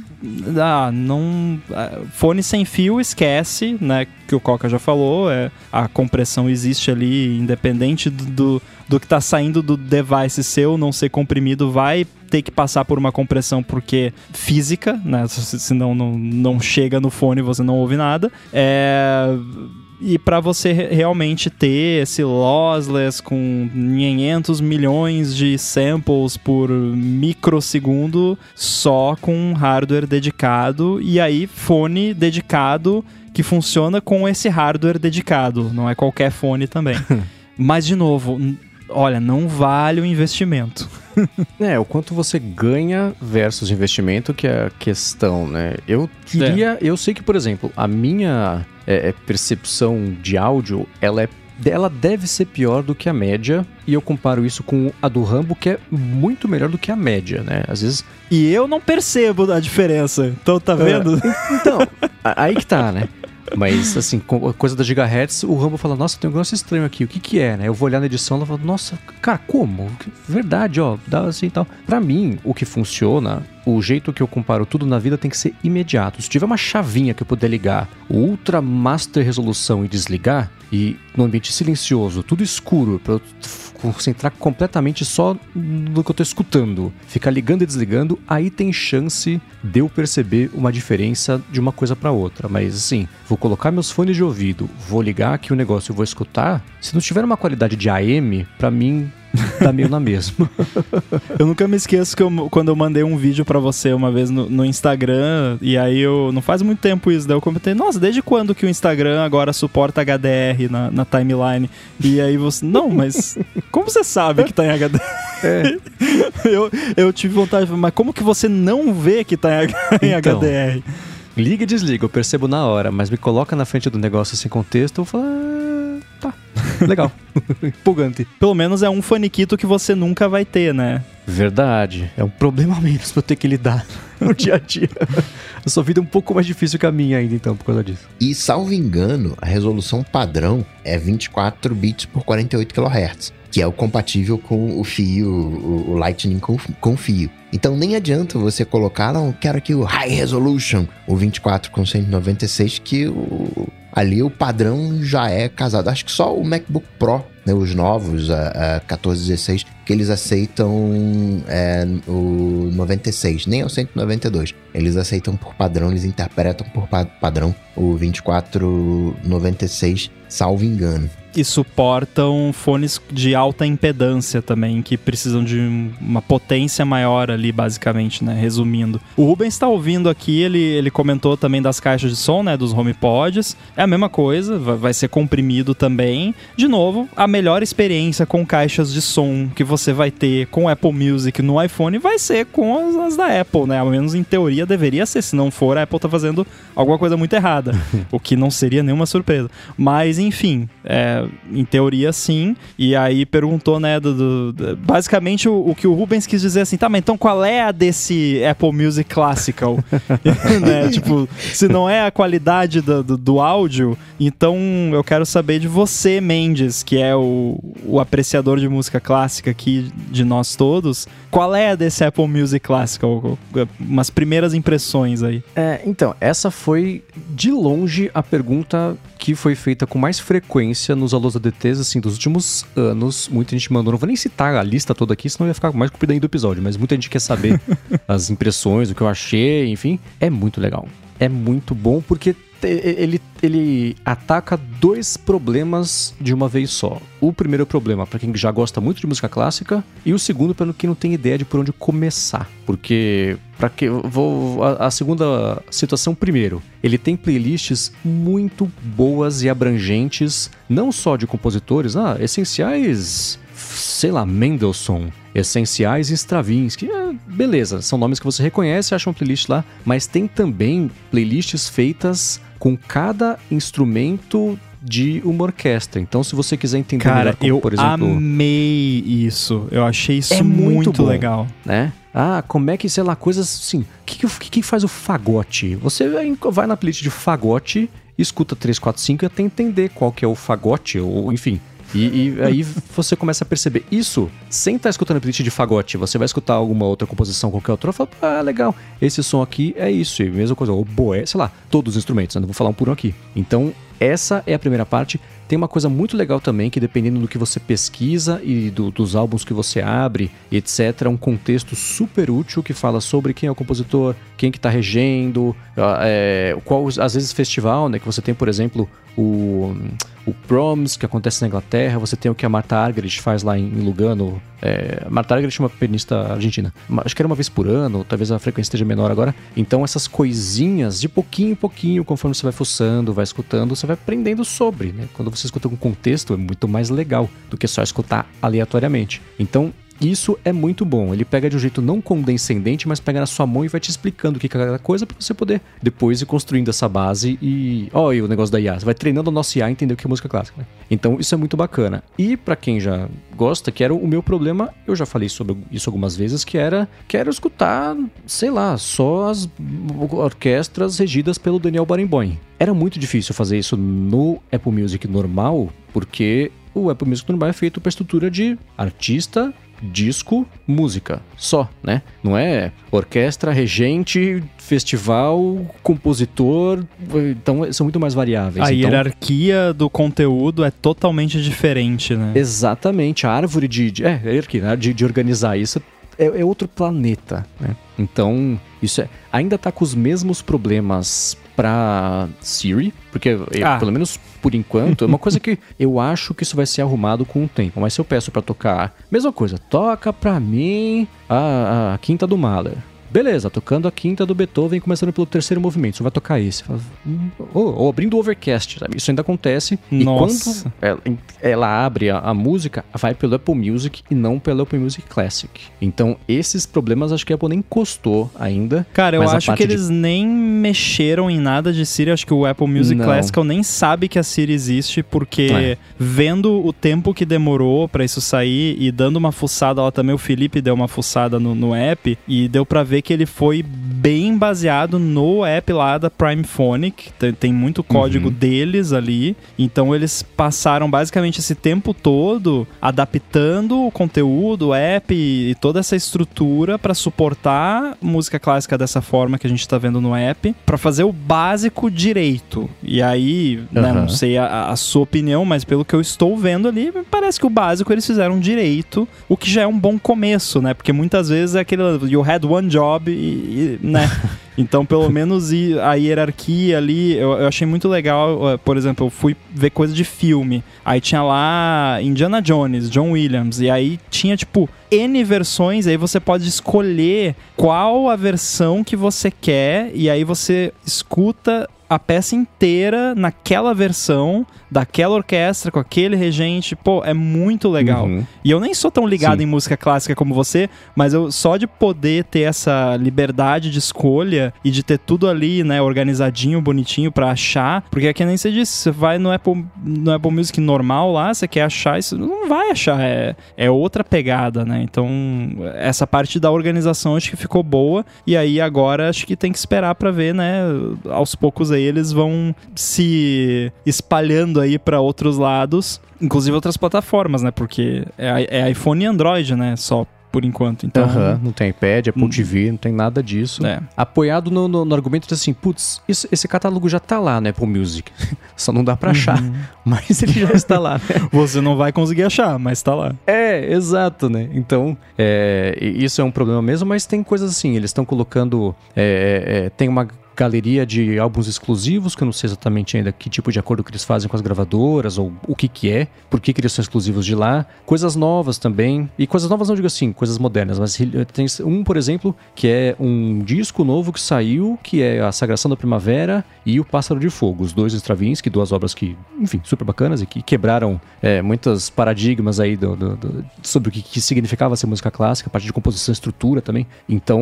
ah, não. Ah, fone sem fio, esquece, né? Que o Coca já falou. É, a compressão existe ali, independente do, do, que está saindo do device seu não ser comprimido, vai ter que passar por uma compressão porque física, né? Senão não, não chega no fone você não ouve nada. É e para você realmente ter esse lossless com 500 milhões de samples por microsegundo só com hardware dedicado e aí fone dedicado que funciona com esse hardware dedicado, não é qualquer fone também. Mas de novo, olha, não vale o investimento. é, o quanto você ganha versus investimento que é a questão, né? Eu queria, é. eu sei que, por exemplo, a minha é, é, percepção de áudio, ela é ela deve ser pior do que a média, e eu comparo isso com a do Rambo, que é muito melhor do que a média, né? Às vezes. E eu não percebo a diferença. Então, tá vendo? Uh, então, aí que tá, né? Mas, assim, coisa da Gigahertz, o Rambo fala, nossa, tem um negócio estranho aqui, o que que é, né? Eu vou olhar na edição ela fala, nossa, cara, como? Verdade, ó, dá assim e tal. Pra mim, o que funciona o jeito que eu comparo tudo na vida tem que ser imediato. Se tiver uma chavinha que eu puder ligar, ultra master resolução e desligar, e no ambiente silencioso, tudo escuro, para eu concentrar completamente só no que eu tô escutando, ficar ligando e desligando, aí tem chance de eu perceber uma diferença de uma coisa para outra. Mas assim, vou colocar meus fones de ouvido, vou ligar aqui o negócio e vou escutar. Se não tiver uma qualidade de AM, para mim tá meio na mesma. eu nunca me esqueço que eu, quando eu mandei um vídeo para você uma vez no, no, Instagram, e aí eu. Não faz muito tempo isso, daí eu comentei, nossa, desde quando que o Instagram agora suporta HDR na, na timeline? E aí você. Não, mas como você sabe que tá em HDR? É. eu, eu tive vontade de mas como que você não vê que tá em, então, HDR? Liga e desliga, eu percebo na hora, mas me coloca na frente do negócio sem contexto, eu. Ah, tá. Legal. Empolgante. Pelo menos é um faniquito que você nunca vai ter, né? Verdade. É um problema a menos pra eu ter que lidar no dia a dia. a sua vida é um pouco mais difícil que a minha ainda, então, por causa disso. E, salvo engano, a resolução padrão é 24 bits por 48 kHz, que é o compatível com o fio, o, Lightning com, com fio. Então nem adianta você colocar, não, quero aqui o High Resolution, o 24 com 196, que o, ali o padrão já é casado. Acho que só o MacBook Pro, né, os novos, a, a 14, 16, que eles aceitam é, o 96, nem é o 192. Eles aceitam por padrão, eles interpretam por padrão o 2496, salvo engano e suportam fones de alta impedância também, que precisam de uma potência maior ali, basicamente, né? Resumindo. O Rubens está ouvindo aqui, ele, ele comentou também das caixas de som, né? Dos HomePods. É a mesma coisa, vai ser comprimido também. De novo, a melhor experiência com caixas de som que você vai ter com Apple Music no iPhone vai ser com as, da Apple, né? Ao menos em teoria deveria ser. Se não for, a Apple tá fazendo alguma coisa muito errada. o que não seria nenhuma surpresa. Mas, enfim, é, em teoria sim. E aí perguntou, né, do, do basicamente o, o, que o Rubens quis dizer assim, tá, mas então qual é a desse Apple Music Classical? né, tipo, se não é a qualidade do, do, do, áudio, então eu quero saber de você, Mendes, que é o, o apreciador de música clássica aqui de nós todos, qual é a desse Apple Music Classical? Umas primeiras impressões aí. É, então, essa foi de longe a pergunta que foi feita com mais frequência nos alunos ADTs, assim, dos últimos anos. Muita gente mandou, não vou nem citar a lista toda aqui, senão ia ficar mais comprido ainda do episódio, mas muita gente quer saber as impressões, o que eu achei, enfim. É muito legal. É muito bom porque ele, ele ataca dois problemas de uma vez só. O primeiro problema para quem já gosta muito de música clássica e o segundo para quem não tem ideia de por onde começar, porque para que vou a, a, segunda situação primeiro, ele tem playlists muito boas e abrangentes, não só de compositores, ah, essenciais sei lá, Mendelssohn, Essenciais e Stravinsky. É, beleza, são nomes que você reconhece, acha uma playlist lá, mas tem também playlists feitas com cada instrumento de uma orquestra. Então, se você quiser entender Cara, melhor, como, eu por exemplo, amei isso. Eu achei isso é muito, muito bom, legal, né? Ah, como é que, sei lá, coisas assim. O que, que, que, faz o fagote? Você vai na playlist de fagote, escuta 3, 4, 5 e até entender qual que é o fagote, ou enfim, e, e, aí você começa a perceber isso sem estar tá escutando playlist de fagote. Você vai escutar alguma outra composição, qualquer outra, e fala, ah, legal, esse som aqui é isso. E mesma coisa, o boé, sei lá, todos os instrumentos, né? não vou falar um por um aqui. Então, essa é a primeira parte. Tem uma coisa muito legal também, que dependendo do que você pesquisa e do, dos álbuns que você abre, etc., é um contexto super útil que fala sobre quem é o compositor, quem que tá regendo, é, qual, às vezes, festival, né? Que você tem, por exemplo, o, o Proms, que acontece na Inglaterra, você tem o que a Marta Argerich faz lá em Lugano. É, Marta Argerich é uma pianista argentina. Acho que era uma vez por ano, talvez a frequência esteja menor agora. Então essas coisinhas, de pouquinho em pouquinho, conforme você vai fuçando, vai escutando, você vai aprendendo sobre, né? Quando você escuta com contexto, é muito mais legal do que só escutar aleatoriamente. Então, isso é muito bom. Ele pega de um jeito não condescendente, mas pega na sua mão e vai te explicando o que é cada coisa para você poder depois ir construindo essa base e. Ó, e o negócio da IA. Você vai treinando o nosso IA a entender o que é música clássica. Né? Então isso é muito bacana. E para quem já gosta, que era o meu problema, eu já falei sobre isso algumas vezes, que era que era escutar, sei lá, só as orquestras regidas pelo Daniel Barenboim. Era muito difícil fazer isso no Apple Music normal, porque o Apple Music normal é feito para estrutura de artista disco, música, só, né? Não é orquestra, regente, festival, compositor, então são muito mais variáveis. A então, hierarquia do conteúdo é totalmente diferente, né? Exatamente, a árvore de, de é, hierarquia, né? de, de organizar isso é, é outro planeta, né? Então, isso é, ainda tá com os mesmos problemas para Siri, porque ah. pelo menos por enquanto é uma coisa que eu acho que isso vai ser arrumado com o tempo. Mas se eu peço para tocar, mesma coisa, toca para mim a, a quinta do Mahler. Beleza, tocando a quinta do Beethoven, começando pelo terceiro movimento. Você vai tocar esse. Hum, ou, ou, abrindo o overcast, sabe? Isso ainda acontece. Nossa. E quando ela, ela abre a, a, música, vai pelo Apple Music e não pelo Apple Music Classic. Então, esses problemas acho que a Apple nem encostou ainda. Cara, eu acho que eles de... nem mexeram em nada de Siri. Acho que o Apple Music não. Classical nem sabe que a Siri existe, porque é. vendo o tempo que demorou para isso sair e dando uma fuçada lá também, o Felipe deu uma fuçada no, no app e deu para ver que ele foi bem baseado no app lá da Prime Phonic. Tem, tem muito código uhum. deles ali. Então eles passaram basicamente esse tempo todo adaptando o conteúdo, o app e toda essa estrutura para suportar música clássica dessa forma que a gente está vendo no app, para fazer o básico direito. E aí, uhum. né, não sei a, a, sua opinião, mas pelo que eu estou vendo ali, parece que o básico eles fizeram direito, o que já é um bom começo, né? Porque muitas vezes é aquele you had one job e, e né? Então, pelo menos a hierarquia ali, eu, eu, achei muito legal. Por exemplo, eu fui ver coisa de filme. Aí tinha lá Indiana Jones, John Williams. E aí tinha, tipo, N versões. Aí você pode escolher qual a versão que você quer. E aí você escuta a peça inteira naquela versão, daquela orquestra, com aquele regente. Pô, é muito legal. Uhum. E eu nem sou tão ligado Sim. em música clássica como você, mas eu só de poder ter essa liberdade de escolha e de ter tudo ali, né, organizadinho, bonitinho pra achar, porque é que nem você disse, você vai no Apple, no Apple Music normal lá, você quer achar isso, não vai achar, é, é outra pegada, né? Então, essa parte da organização acho que ficou boa e aí agora acho que tem que esperar pra ver, né, aos poucos aí eles vão se espalhando aí pra outros lados, inclusive outras plataformas, né? Porque é, é iPhone e Android, né? Só por enquanto. Então, Aham, não tem iPad, Apple Hum. TV, não tem nada disso. é. Apoiado no, no- no argumento de assim, putz, isso- esse catálogo já tá lá na Apple Music. Só não dá pra achar, Uhum. mas ele já está lá. né? Você não vai conseguir achar, mas tá lá. É, exato, né? Então, é, isso é um problema mesmo, mas tem coisas assim, eles estão colocando. é, é, é, tem uma galeria de álbuns exclusivos, que eu não sei exatamente ainda que tipo de acordo que eles fazem com as gravadoras, ou o que que é, por que, que eles são exclusivos de lá. Coisas novas também, e coisas novas não digo assim, coisas modernas, mas tem um, por exemplo, que é um disco novo que saiu, que é A Sagração da Primavera e O Pássaro de Fogo, os dois Stravinsky, duas obras que, enfim, super bacanas e que quebraram é, muitos paradigmas aí do, do- do- sobre o que, que significava ser música clássica, a parte de composição e estrutura também. Então,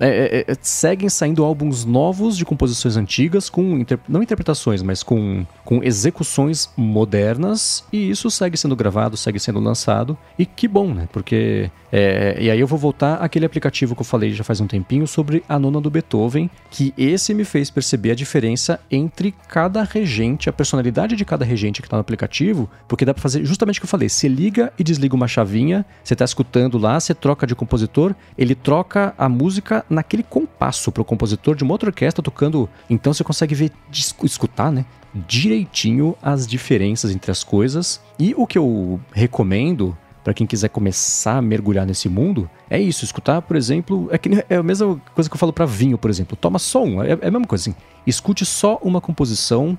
é, é, é, seguem saindo álbuns novos de composições antigas, com inter- não interpretações, mas com, com execuções modernas, e isso segue sendo gravado, segue sendo lançado, e que bom, né? Porque. é, e aí eu vou voltar àquele aplicativo que eu falei já faz um tempinho sobre a nona do Beethoven, que esse me fez perceber a diferença entre cada regente, a personalidade de cada regente que está no aplicativo, porque dá pra fazer justamente o que eu falei. Você liga e desliga uma chavinha, você tá escutando lá, você troca de compositor, ele troca a música naquele compasso pro compositor de uma outra orquestra tocando. Então você consegue ver, escutar, né? Direitinho as diferenças entre as coisas. E o que eu recomendo Pra quem quiser começar a mergulhar nesse mundo, é isso. Escutar, por exemplo, é, que, é a mesma coisa que eu falo pra vinho, por exemplo. Toma só um, é, é a mesma coisa assim. Escute só uma composição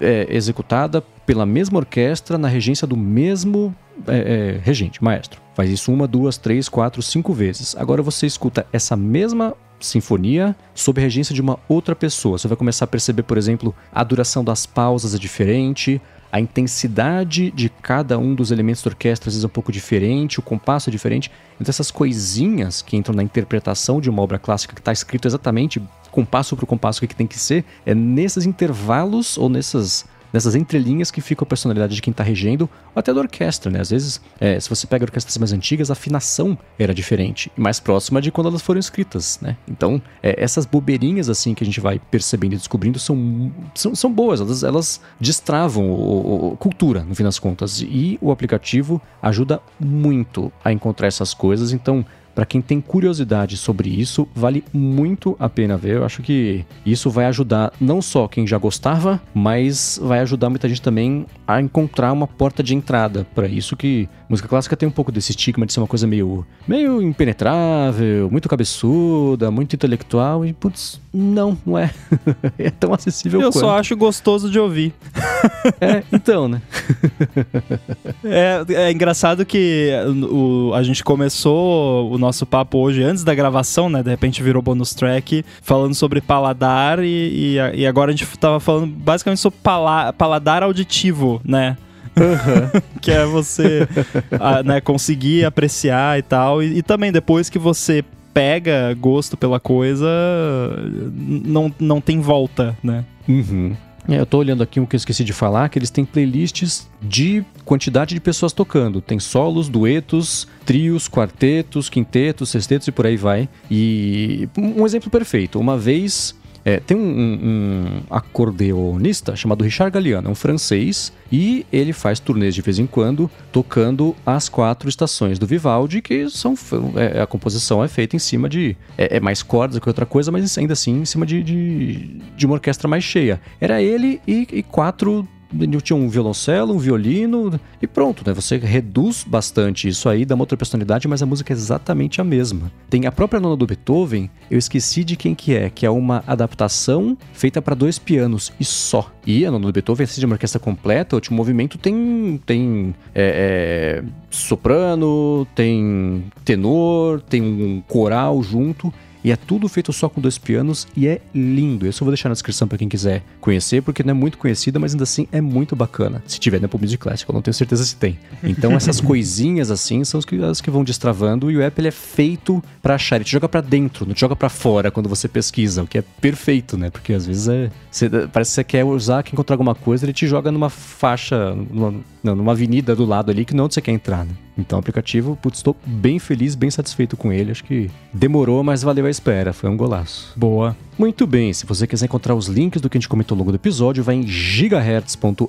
é, executada pela mesma orquestra na regência do mesmo é, é, regente, maestro. Faz isso uma, duas, três, quatro, cinco vezes. Agora você escuta essa mesma sinfonia sob regência de uma outra pessoa. Você vai começar a perceber, por exemplo, a duração das pausas é diferente, a intensidade de cada um dos elementos da orquestra às vezes é um pouco diferente, o compasso é diferente. Então essas coisinhas que entram na interpretação de uma obra clássica que está escrito exatamente compasso por compasso o que, tem que ser, é nesses intervalos ou nessas nessas entrelinhas que fica a personalidade de quem está regendo, ou até da orquestra, né? Às vezes, é, se você pega orquestras mais antigas, a afinação era diferente, e mais próxima de quando elas foram escritas, né? Então, é, essas bobeirinhas, assim, que a gente vai percebendo e descobrindo são, são, são boas, elas, elas destravam o, o- cultura, no fim das contas, e o aplicativo ajuda muito a encontrar essas coisas, então... Pra quem tem curiosidade sobre isso, vale muito a pena ver. Eu acho que isso vai ajudar não só quem já gostava, mas vai ajudar muita gente também a encontrar uma porta de entrada para isso que música clássica tem um pouco desse estigma de ser uma coisa meio meio impenetrável, muito cabeçuda, muito intelectual e putz, não, não é. é tão acessível Eu quanto. só acho gostoso de ouvir. É, então, né? É, é engraçado que o, a gente começou o nosso papo hoje antes da gravação, né? De repente virou bonus track, falando sobre paladar e, e, e agora a gente tava falando basicamente sobre pala- paladar auditivo, né? que é você a, né, conseguir apreciar e tal. E, e também depois que você pega gosto pela coisa, não, não tem volta, né? Uhum. É, eu tô olhando aqui o que eu esqueci de falar, que eles têm playlists de quantidade de pessoas tocando. Tem solos, duetos, trios, quartetos, quintetos, sextetos e por aí vai. E um exemplo perfeito. Uma vez é, tem um, um- acordeonista chamado Richard Galliano, é um francês, e ele faz turnês de vez em quando, tocando as quatro estações do Vivaldi, que são é, a composição é feita em cima de é, é mais cordas que outra coisa, mas ainda assim em cima de, de, de uma orquestra mais cheia. Era ele e, e quatro tinha um violoncelo, um violino e pronto, né? Você reduz bastante isso aí, dá uma outra personalidade, mas a música é exatamente a mesma. Tem a própria nona do Beethoven, eu esqueci de quem que é, que é uma adaptação feita para dois pianos e só. E a nona do Beethoven, assim, de uma orquestra completa, o último movimento tem, tem é, é, soprano, tem tenor, tem um coral junto. E é tudo feito só com dois pianos e é lindo. Isso eu vou deixar na descrição para quem quiser conhecer, porque não é muito conhecida, mas ainda assim é muito bacana. Se tiver na Apple Music Classic, eu não tenho certeza se tem. Então essas coisinhas assim são as que, as que vão destravando e o app ele é feito para achar, ele te joga para dentro, não te joga para fora quando você pesquisa, o que é perfeito, né? Porque às vezes é, você, parece que você quer usar, quer encontrar alguma coisa, ele te joga numa faixa, numa, numa avenida do lado ali que não é onde você quer entrar, né? Então, o aplicativo, putz, estou bem feliz, bem satisfeito com ele. Acho que demorou, mas valeu a espera. Foi um golaço. Boa. Muito bem, se você quiser encontrar os links do que a gente comentou ao longo do episódio, vai em gigahertz.fm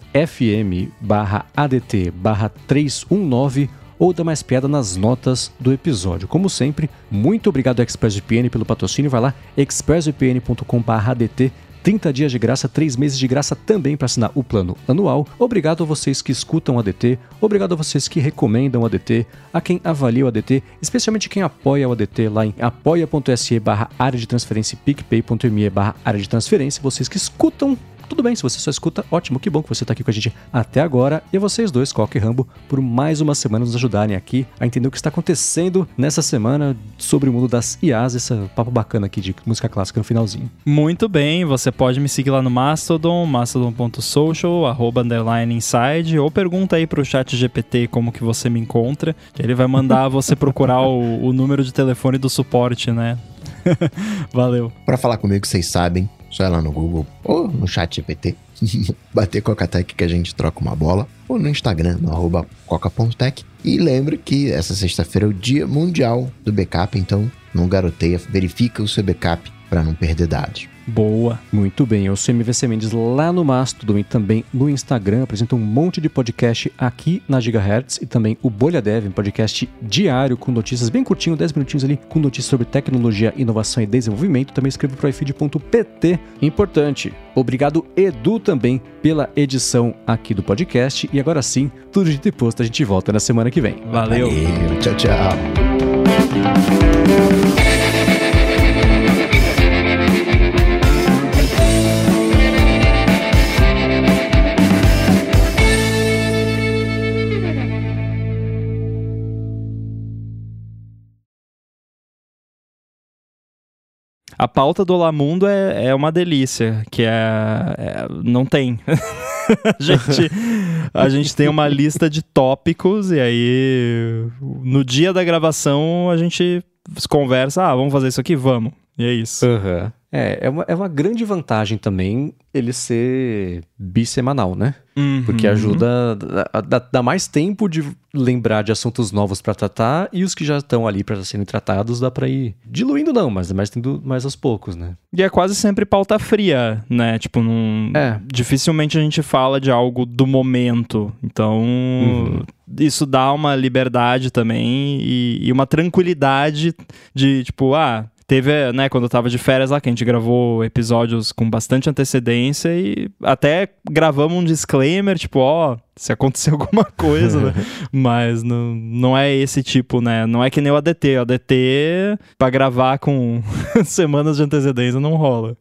barra ADT barra 319 ou dá mais piada nas notas do episódio. Como sempre, muito obrigado ExpressVPN pelo patrocínio. Vai lá, expressvpn.com.br 30 dias de graça, 3 meses de graça também para assinar o plano anual. Obrigado a vocês que escutam o ADT, obrigado a vocês que recomendam o ADT, a quem avalia o ADT, especialmente quem apoia o ADT lá em apoia.se barra área de transferência picpay.me barra área de transferência, vocês que escutam tudo bem, se você só escuta, ótimo, que bom que você está aqui com a gente até agora. E vocês dois, Coca e Rambo, por mais uma semana nos ajudarem aqui a entender o que está acontecendo nessa semana sobre o mundo das IAs, esse papo bacana aqui de música clássica no finalzinho. Muito bem, você pode me seguir lá no Mastodon, mastodon.social, arroba underline inside, ou pergunta aí pro chat GPT como que você me encontra, que ele vai mandar você procurar o, o número de telefone do suporte, né? Valeu. Para falar comigo, vocês sabem, só ir lá no Google ou no chat GPT, bater Coca-Tech que a gente troca uma bola, ou no Instagram, no arroba coca.tech. E lembre que essa sexta-feira é o dia mundial do backup, então não garoteia, verifica o seu backup para não perder dados. Boa. Muito bem, eu sou MVC Mendes lá no Mastodon e também no Instagram. Apresento um monte de podcast aqui na Gigahertz e também o Bolha Dev, um podcast diário com notícias bem curtinho, 10 minutinhos ali, com notícias sobre tecnologia, inovação e desenvolvimento. Também escrevo para ifeed.pt. Importante. Obrigado, Edu, também pela edição aqui do podcast. E agora sim, tudo de posto, a gente volta na semana que vem. Valeu. Valeu tchau, tchau. A pauta do Lamundo é, é uma delícia, que é, é não tem. a, gente, a gente tem uma lista de tópicos e aí no dia da gravação a gente conversa, ah, vamos fazer isso aqui? Vamos. E é isso. Uhum. É, é uma, é uma grande vantagem também ele ser bissemanal, né? Uhum. Porque ajuda, dá, mais tempo de lembrar de assuntos novos para tratar e os que já estão ali para serem tratados dá para ir diluindo não, mas mais tendo mais aos poucos, né? E é quase sempre pauta fria, né? Tipo, num... É. dificilmente a gente fala de algo do momento. Então, Uhum. isso dá uma liberdade também e, e uma tranquilidade de, tipo, ah, teve, né, quando eu tava de férias lá, que a gente gravou episódios com bastante antecedência e até gravamos um disclaimer, tipo, ó, se acontecer alguma coisa, né? Mas não, não é esse tipo, né? Não é que nem o ADT. O ADT, pra gravar com semanas de antecedência, não rola.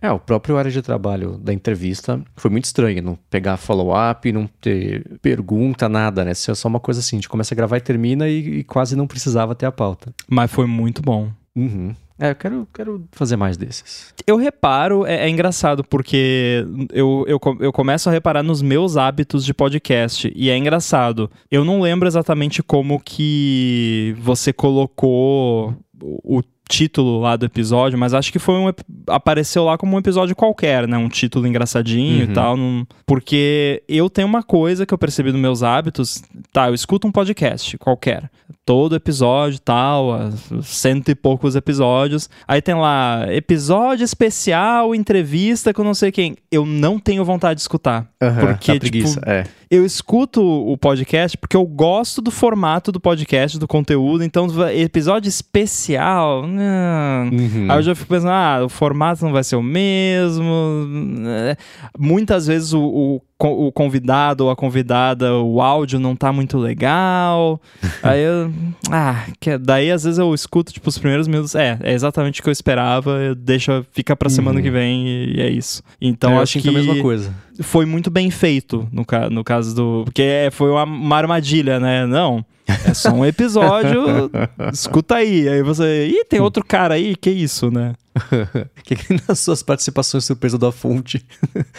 É, o próprio área de trabalho da entrevista foi muito estranho, não pegar follow-up, não ter pergunta, nada, né? Isso é só uma coisa assim, a gente começa a gravar e termina e, e quase não precisava ter a pauta. Mas foi muito bom. Uhum. É, eu quero, quero fazer mais desses. Eu reparo, é, é engraçado, porque eu, eu, eu começo a reparar nos meus hábitos de podcast. E é engraçado. Eu não lembro exatamente como que você colocou o título lá do episódio, mas acho que foi um. apareceu lá como um episódio qualquer, né? Um título engraçadinho Uhum. e tal. não- porque eu tenho uma coisa que eu percebi nos meus hábitos. Tá, eu escuto um podcast qualquer. Todo episódio tal, cento e poucos episódios. Aí tem lá, episódio especial, entrevista com não sei quem. Eu não tenho vontade de escutar. Porque, Dá preguiça, tipo, é. eu escuto o podcast porque eu gosto do formato do podcast, do conteúdo. Então, episódio especial. Uhum. Aí eu já fico pensando, ah, o formato não vai ser o mesmo. né? Muitas vezes o, o o convidado ou a convidada, o áudio não tá muito legal. Aí eu. Ah, que, daí às vezes eu escuto, tipo, os primeiros minutos. É, é exatamente o que eu esperava. Eu deixo, fica pra semana Uhum. que vem e, e é isso. Então É, acho que. a mesma coisa. foi muito bem feito no, ca no caso do. Porque é- foi uma, uma armadilha, né? Não. É só um episódio. escuta aí. Aí você. Ih, tem outro cara aí, que isso, né? que que nas suas participações surpresa da fonte,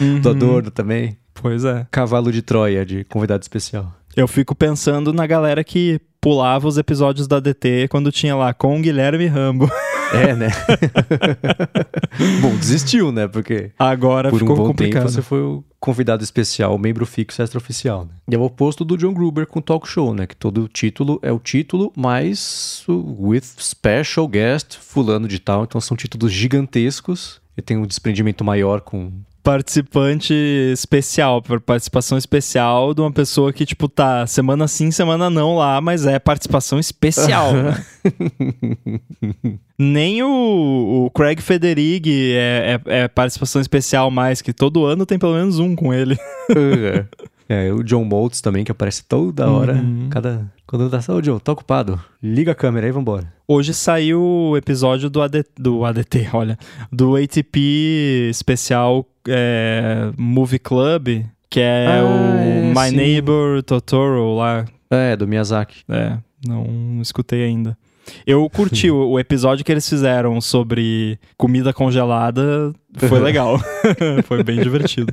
Uhum. do Adorno também. Pois é. Cavalo de Troia, de convidado especial. Eu fico pensando na galera que pulava os episódios da DT quando tinha lá com o Guilherme Rambo. É, né? Bom, desistiu, né? Porque Agora por um ficou bom complicado. tempo você foi o convidado especial, o membro fixo extra-oficial. Né? E é o oposto do John Gruber com Talk Show, né? Que todo título é o título, mas o with special guest, fulano de tal. Então são títulos gigantescos. E tem um desprendimento maior com Participante especial, participação especial de uma pessoa que, tipo, tá semana sim, semana não lá, mas é participação especial. Nem o, o Craig Federighi é, é- é participação especial mais, que todo ano tem pelo menos um com ele. É, o John Moltz também, que aparece toda hora. Uhum. Cada. Quando dá, ô John, tá ocupado. Liga a câmera aí, vambora. Hoje saiu o episódio do, AD, do ADT, olha, do ATP especial é, Movie Club, que é Ah, o é, My sim. Neighbor Totoro lá. É, do Miyazaki. É, não, não escutei ainda. Eu curti o, o episódio que eles fizeram sobre comida congelada, foi legal. foi bem divertido.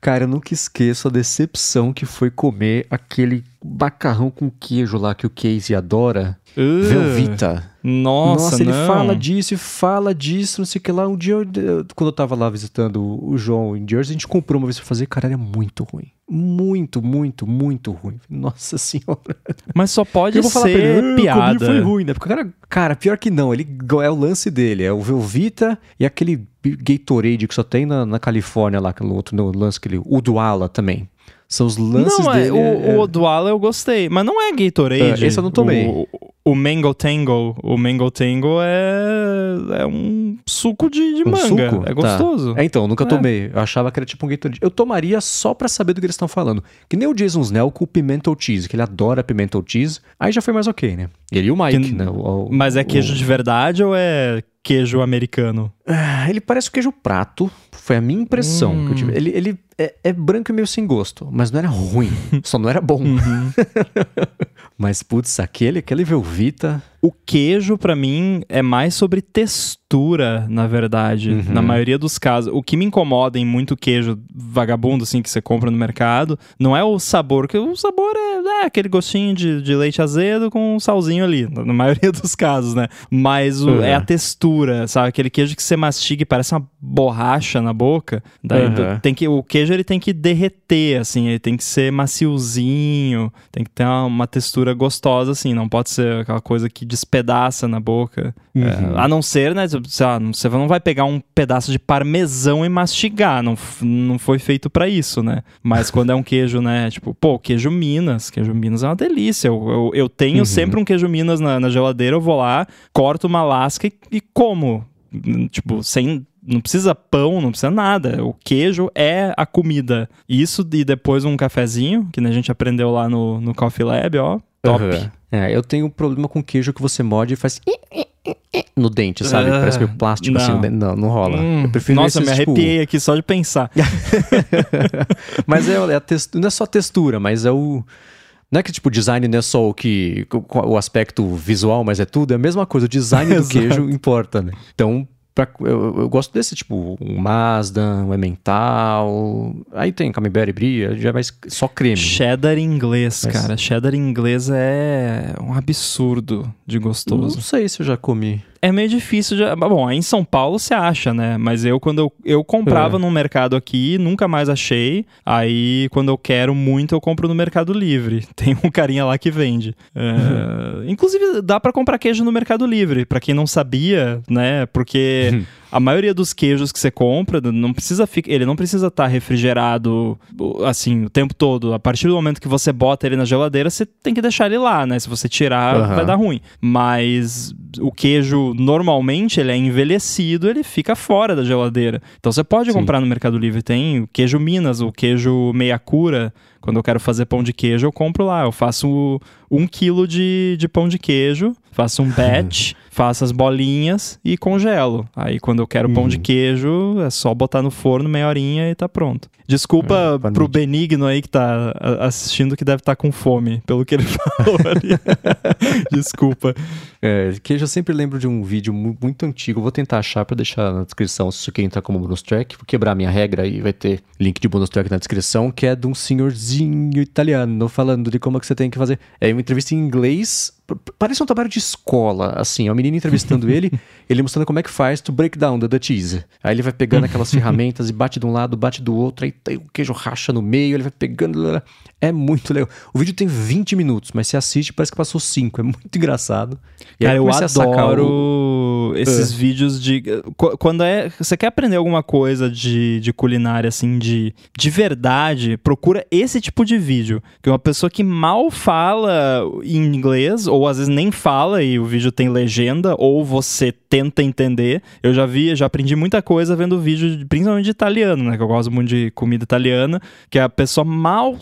Cara, eu nunca esqueço a decepção que foi comer aquele macarrão com queijo lá que o Casey adora. Velvita. Nossa, ele não. fala disso e fala disso, não sei o que lá. Um dia, eu- quando eu tava lá visitando o o João em Jersey, a gente comprou uma vez pra fazer. Cara, era muito ruim. Muito, muito, muito ruim. Nossa senhora. Mas só pode eu vou falar pra ele, ser "Ah, eu comi, piada. foi ruim, né? Porque o cara, cara, pior que não. Ele é o lance dele. É o Velvita e aquele Gatorade que só tem na, na Califórnia lá, aquele outro no lance, aquele Uduala também. São os lances não, é, dele. o, é- o Odwalla eu gostei, mas não é Gatorade. É, esse eu não tomei. O, o Mango Tango, o Mango Tango é, é um suco de, de Um manga. suco? É Tá. gostoso. É, então, nunca É. tomei. Eu achava que era tipo um Gatorade. Eu tomaria só pra saber do que eles estão falando. Que nem o Jason Snell com o Pimental Cheese, que ele adora Pimental Cheese. Aí já foi mais ok, né? Ele e o Mike, Que- né? O- o- Mas é queijo de verdade ou é queijo americano? Ah, Ele parece o queijo prato. Foi a minha impressão que eu tive. Ele, ele é, é branco e meio sem gosto, mas não era ruim. só não era bom. mas, putz, aquele, aquele Velvita. O queijo, pra mim, é mais sobre textura, na verdade. Uhum. Na maioria dos casos. O que me incomoda em muito queijo vagabundo, assim, que você compra no mercado, não é o sabor, que o sabor é, é aquele gostinho de, de leite azedo com um salzinho ali, na, na maioria dos casos, né? Mas o- Uhum. é a textura, sabe? Aquele queijo que você mastiga e parece uma borracha na boca. Daí Uhum. tem que, o queijo ele tem que derreter, assim, ele tem que ser maciozinho, tem que ter uma, uma textura gostosa, assim, não pode ser aquela coisa que despedaça na boca. Uhum. É, a não ser, né, sei lá, você não vai pegar um pedaço de parmesão e mastigar, não, não foi feito pra isso, né? Mas quando é um queijo, né, tipo, pô, queijo Minas, queijo Minas é uma delícia. Eu, eu, eu tenho Uhum. sempre um queijo Minas na, na geladeira, eu vou lá, corto uma lasca e, e como. Tipo, sem. Não precisa pão, não precisa nada. O queijo é a comida. Isso e depois um cafezinho, que a gente aprendeu lá no, no Coffee Lab, ó. Top. Uhum. É, eu tenho um problema com queijo que você morde e faz no dente, sabe? Ah, Parece meio plástico assim. não. dente. Não, não rola. Hum, eu prefiro nossa, esses, me tipo- arrepiei aqui só de pensar. mas é, é a textura, não é só a textura, mas é o. Não é que tipo, design não é só o que. o- aspecto visual, mas é tudo. É a mesma coisa. O design do queijo importa, né? Então, pra- eu, eu gosto desse, tipo, um Mazda, um Emmental. Aí tem Camembert e Brie, já é mais só creme. Cheddar inglês, Mas- cara. Cheddar inglês é um absurdo de Não gostoso. sei se eu já comi. É meio difícil de. Bom, aí em São Paulo você acha, né? Mas eu, quando eu, eu comprava É. num mercado aqui, nunca mais achei. Aí, quando eu quero muito, eu compro no Mercado Livre. Tem um carinha lá que vende. É, Inclusive, dá pra comprar queijo no Mercado Livre, pra quem não sabia, né? Porque a maioria dos queijos que você compra, não precisa ele não precisa estar tá refrigerado assim o tempo todo. A partir do momento que você bota ele na geladeira, você tem que deixar ele lá, né? Se você tirar, uhum. vai dar ruim. Mas o queijo normalmente ele é envelhecido, ele fica fora da geladeira. Então você pode Sim. comprar no Mercado Livre, tem o queijo Minas, o queijo meia cura, quando eu quero fazer pão de queijo, eu compro lá. Eu faço um quilo de, de pão de queijo, faço um batch, faço as bolinhas e congelo. Aí quando eu quero uhum. pão de uhum. queijo, é só botar no forno meia horinha e tá pronto. Desculpa é, pro Benigno aí que tá assistindo que deve estar tá com fome, pelo que ele falou ali. Desculpa. É, queijo eu sempre lembro de um vídeo muito antigo. Vou tentar achar para deixar na descrição se quer entrar como bonus track. Vou quebrar minha regra e vai ter link de bonus track na descrição, que é de um senhorzinho italiano falando de como é que você tem que fazer. É uma entrevista em inglês Parece um trabalho de escola, assim. É o menino entrevistando ele, ele mostrando como é que faz to break down the, the cheese. Aí ele vai pegando aquelas ferramentas e bate de um lado, bate do outro, aí o queijo racha no meio, ele vai pegando. É muito legal. O vídeo tem 20 minutos, mas você assiste parece que passou 5. É muito engraçado. E Cara, eu adoro o... esses uh. vídeos de. Quando é. Você quer aprender alguma coisa de, de culinária, assim, de, de verdade, procura esse tipo de vídeo. Que é uma pessoa que mal fala em inglês ou às vezes nem fala e o vídeo tem legenda, ou você tenta entender. Eu já vi, já aprendi muita coisa vendo vídeo, principalmente de italiano, né? Que eu gosto muito de comida italiana, que a pessoa mal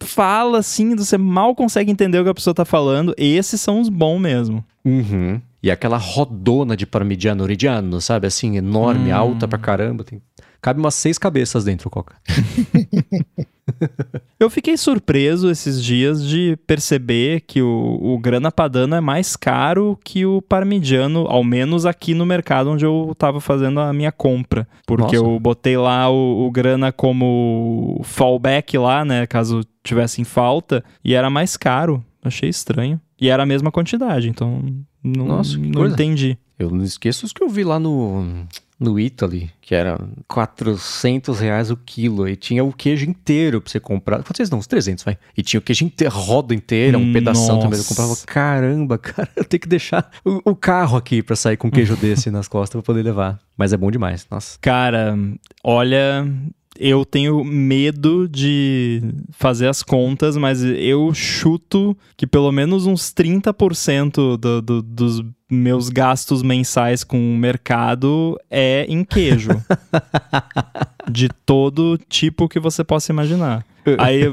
fala assim, você mal consegue entender o que a pessoa tá falando. Esses são os bons mesmo. Uhum. E aquela rodona de parmigiano reggiano, sabe? Assim, enorme, hum. alta pra caramba. Tem... Cabe umas seis cabeças dentro, Coca. Eu fiquei surpreso esses dias de perceber que o, o grana padano é mais caro que o parmigiano, ao menos aqui no mercado onde eu estava fazendo a minha compra. Porque Nossa. eu botei lá o, o grana como fallback lá, né, caso tivesse em falta, e era mais caro. Achei estranho. E era a mesma quantidade, então não, Nossa, não entendi. Eu não esqueço os que eu vi lá no no Italy, que era 400 reais o quilo, e tinha o queijo inteiro pra você comprar. Vocês não, uns 300, vai. E tinha o queijo inteiro, roda inteira, um pedaço também. Eu comprava, caramba, cara, eu tenho que deixar o, o carro aqui pra sair com queijo desse nas costas pra poder levar. Mas é bom demais, nossa. Cara, olha, eu tenho medo de fazer as contas, mas eu chuto que pelo menos uns 30% do, do, dos meus gastos mensais com o mercado é em queijo. de todo tipo que você possa imaginar. Aí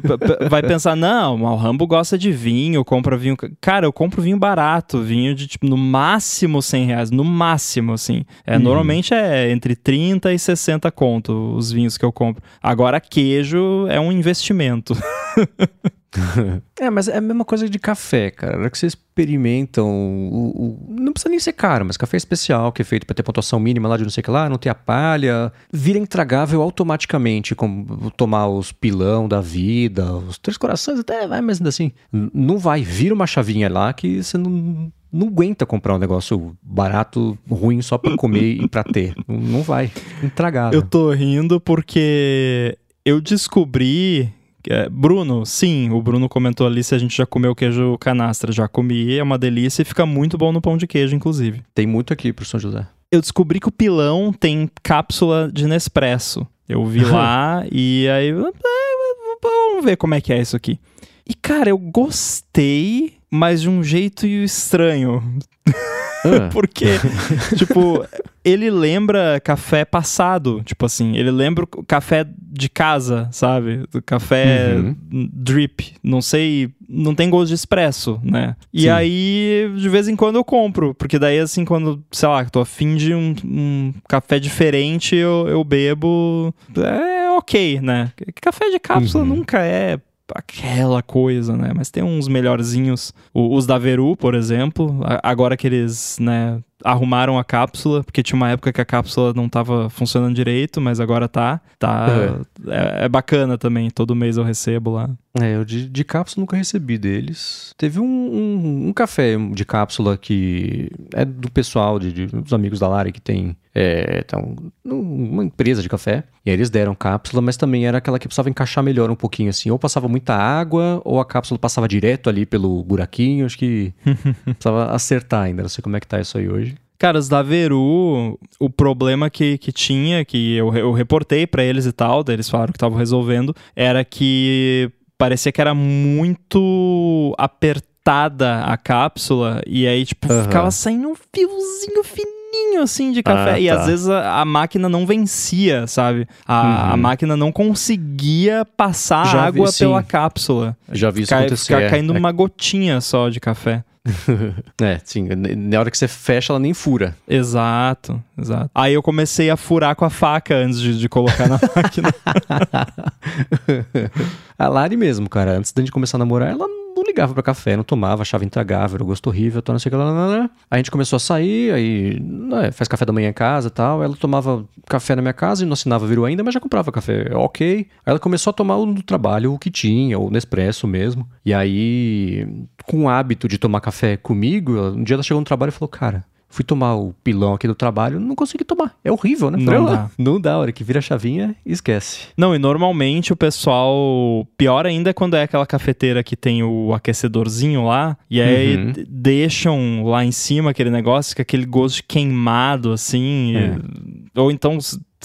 vai pensar, não, o Rambo gosta de vinho, compra vinho. Cara, eu compro vinho barato, vinho de tipo, no máximo 100 reais, no máximo, assim. É, uhum. Normalmente é entre 30 e 60 conto os vinhos que eu compro. Agora, queijo é um investimento. é, mas é a mesma coisa de café, cara. Na hora que vocês experimentam o, o, Não precisa nem ser caro, mas café especial, que é feito para ter pontuação mínima lá de não sei o que lá, não ter a palha, vira intragável automaticamente, como tomar os pilão da vida, os três corações, até vai, mas assim, não vai. Vira uma chavinha lá que você não não aguenta comprar um negócio barato, ruim só para comer e para ter. Não vai. Intragável. Eu tô rindo porque eu descobri Bruno, sim, o Bruno comentou ali se a gente já comeu queijo canastra. Já comi, é uma delícia e fica muito bom no pão de queijo, inclusive. Tem muito aqui pro São José. Eu descobri que o pilão tem cápsula de Nespresso. Eu vi lá e aí. É, vamos ver como é que é isso aqui. E, cara, eu gostei, mas de um jeito estranho. Ah. Porque, tipo, ele lembra café passado, tipo assim, ele lembra o café de casa, sabe? Do café uhum. drip, não sei, não tem gosto de expresso, né? E Sim. aí, de vez em quando eu compro, porque daí assim, quando, sei lá, tô afim de um, um café diferente, eu, eu bebo, é ok, né? Café de cápsula uhum. nunca é aquela coisa, né? Mas tem uns melhorzinhos. os da Veru, por exemplo, agora que eles, né, arrumaram a cápsula, porque tinha uma época que a cápsula não estava funcionando direito, mas agora tá. tá é. É, é. bacana também, todo mês eu recebo lá. É, eu de, de cápsula nunca recebi deles. Teve um, um, um, café de cápsula que é do pessoal, de, de dos amigos da Lari que tem é, então, uma empresa de café. E aí eles deram cápsula, mas também era aquela que precisava encaixar melhor um pouquinho assim. Ou passava muita água, ou a cápsula passava direto ali pelo buraquinho. Acho que precisava acertar ainda. Não sei como é que tá isso aí hoje. Cara, os da Veru, o problema que, que tinha, que eu, eu reportei para eles e tal, daí eles falaram que estavam resolvendo, era que parecia que era muito apertada a cápsula e aí, tipo, Aham. ficava saindo um fiozinho fininho assim de café. Ah, e tá. às vezes a, a máquina não vencia, sabe? A, a Uhum. máquina não conseguia passar Já vi, água sim. pela cápsula. Já vi isso Cai, acontecer. ficar é. caindo uma gotinha só de café. É, sim. Na hora que você fecha, ela nem fura. Exato, exato. Aí eu comecei a furar com a faca antes de, de colocar na máquina. a Lari mesmo, cara, antes gente começar a namorar, ela não ligava pra café, não tomava, achava intragável, era gosto horrível, tal, não sei o que lá, lá, lá. A gente começou a sair, aí né, faz café da manhã em casa e tal. Ela tomava café na minha casa e não assinava Viru ainda, mas já comprava café, ok. Aí ela começou a tomar o no trabalho, o que tinha, o Nespresso mesmo. E aí, com o hábito de tomar café comigo, um dia ela chegou no trabalho e falou, cara. Fui tomar o pilão aqui do trabalho, não consegui tomar. É horrível, né? Não Falei, dá. "Ah, Não dá, a hora que vira a chavinha, esquece. Não, e normalmente o pessoal. Pior ainda é quando é aquela cafeteira que tem o aquecedorzinho lá. E aí Uhum. deixam lá em cima aquele negócio com aquele gosto de queimado, assim. É. e- Ou então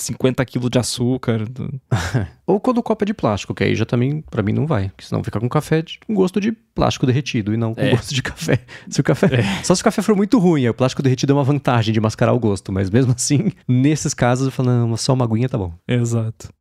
50 quilos de açúcar. Ou quando o copo é de plástico, que aí já também, pra mim, não vai. Porque senão fica com café com gosto de plástico derretido e não com É. gosto de café. Se o café Só se o café for muito ruim, aí o plástico derretido é uma vantagem de mascarar o gosto. Mas mesmo assim, nesses casos, eu falo, não, só uma aguinha tá bom. Exato.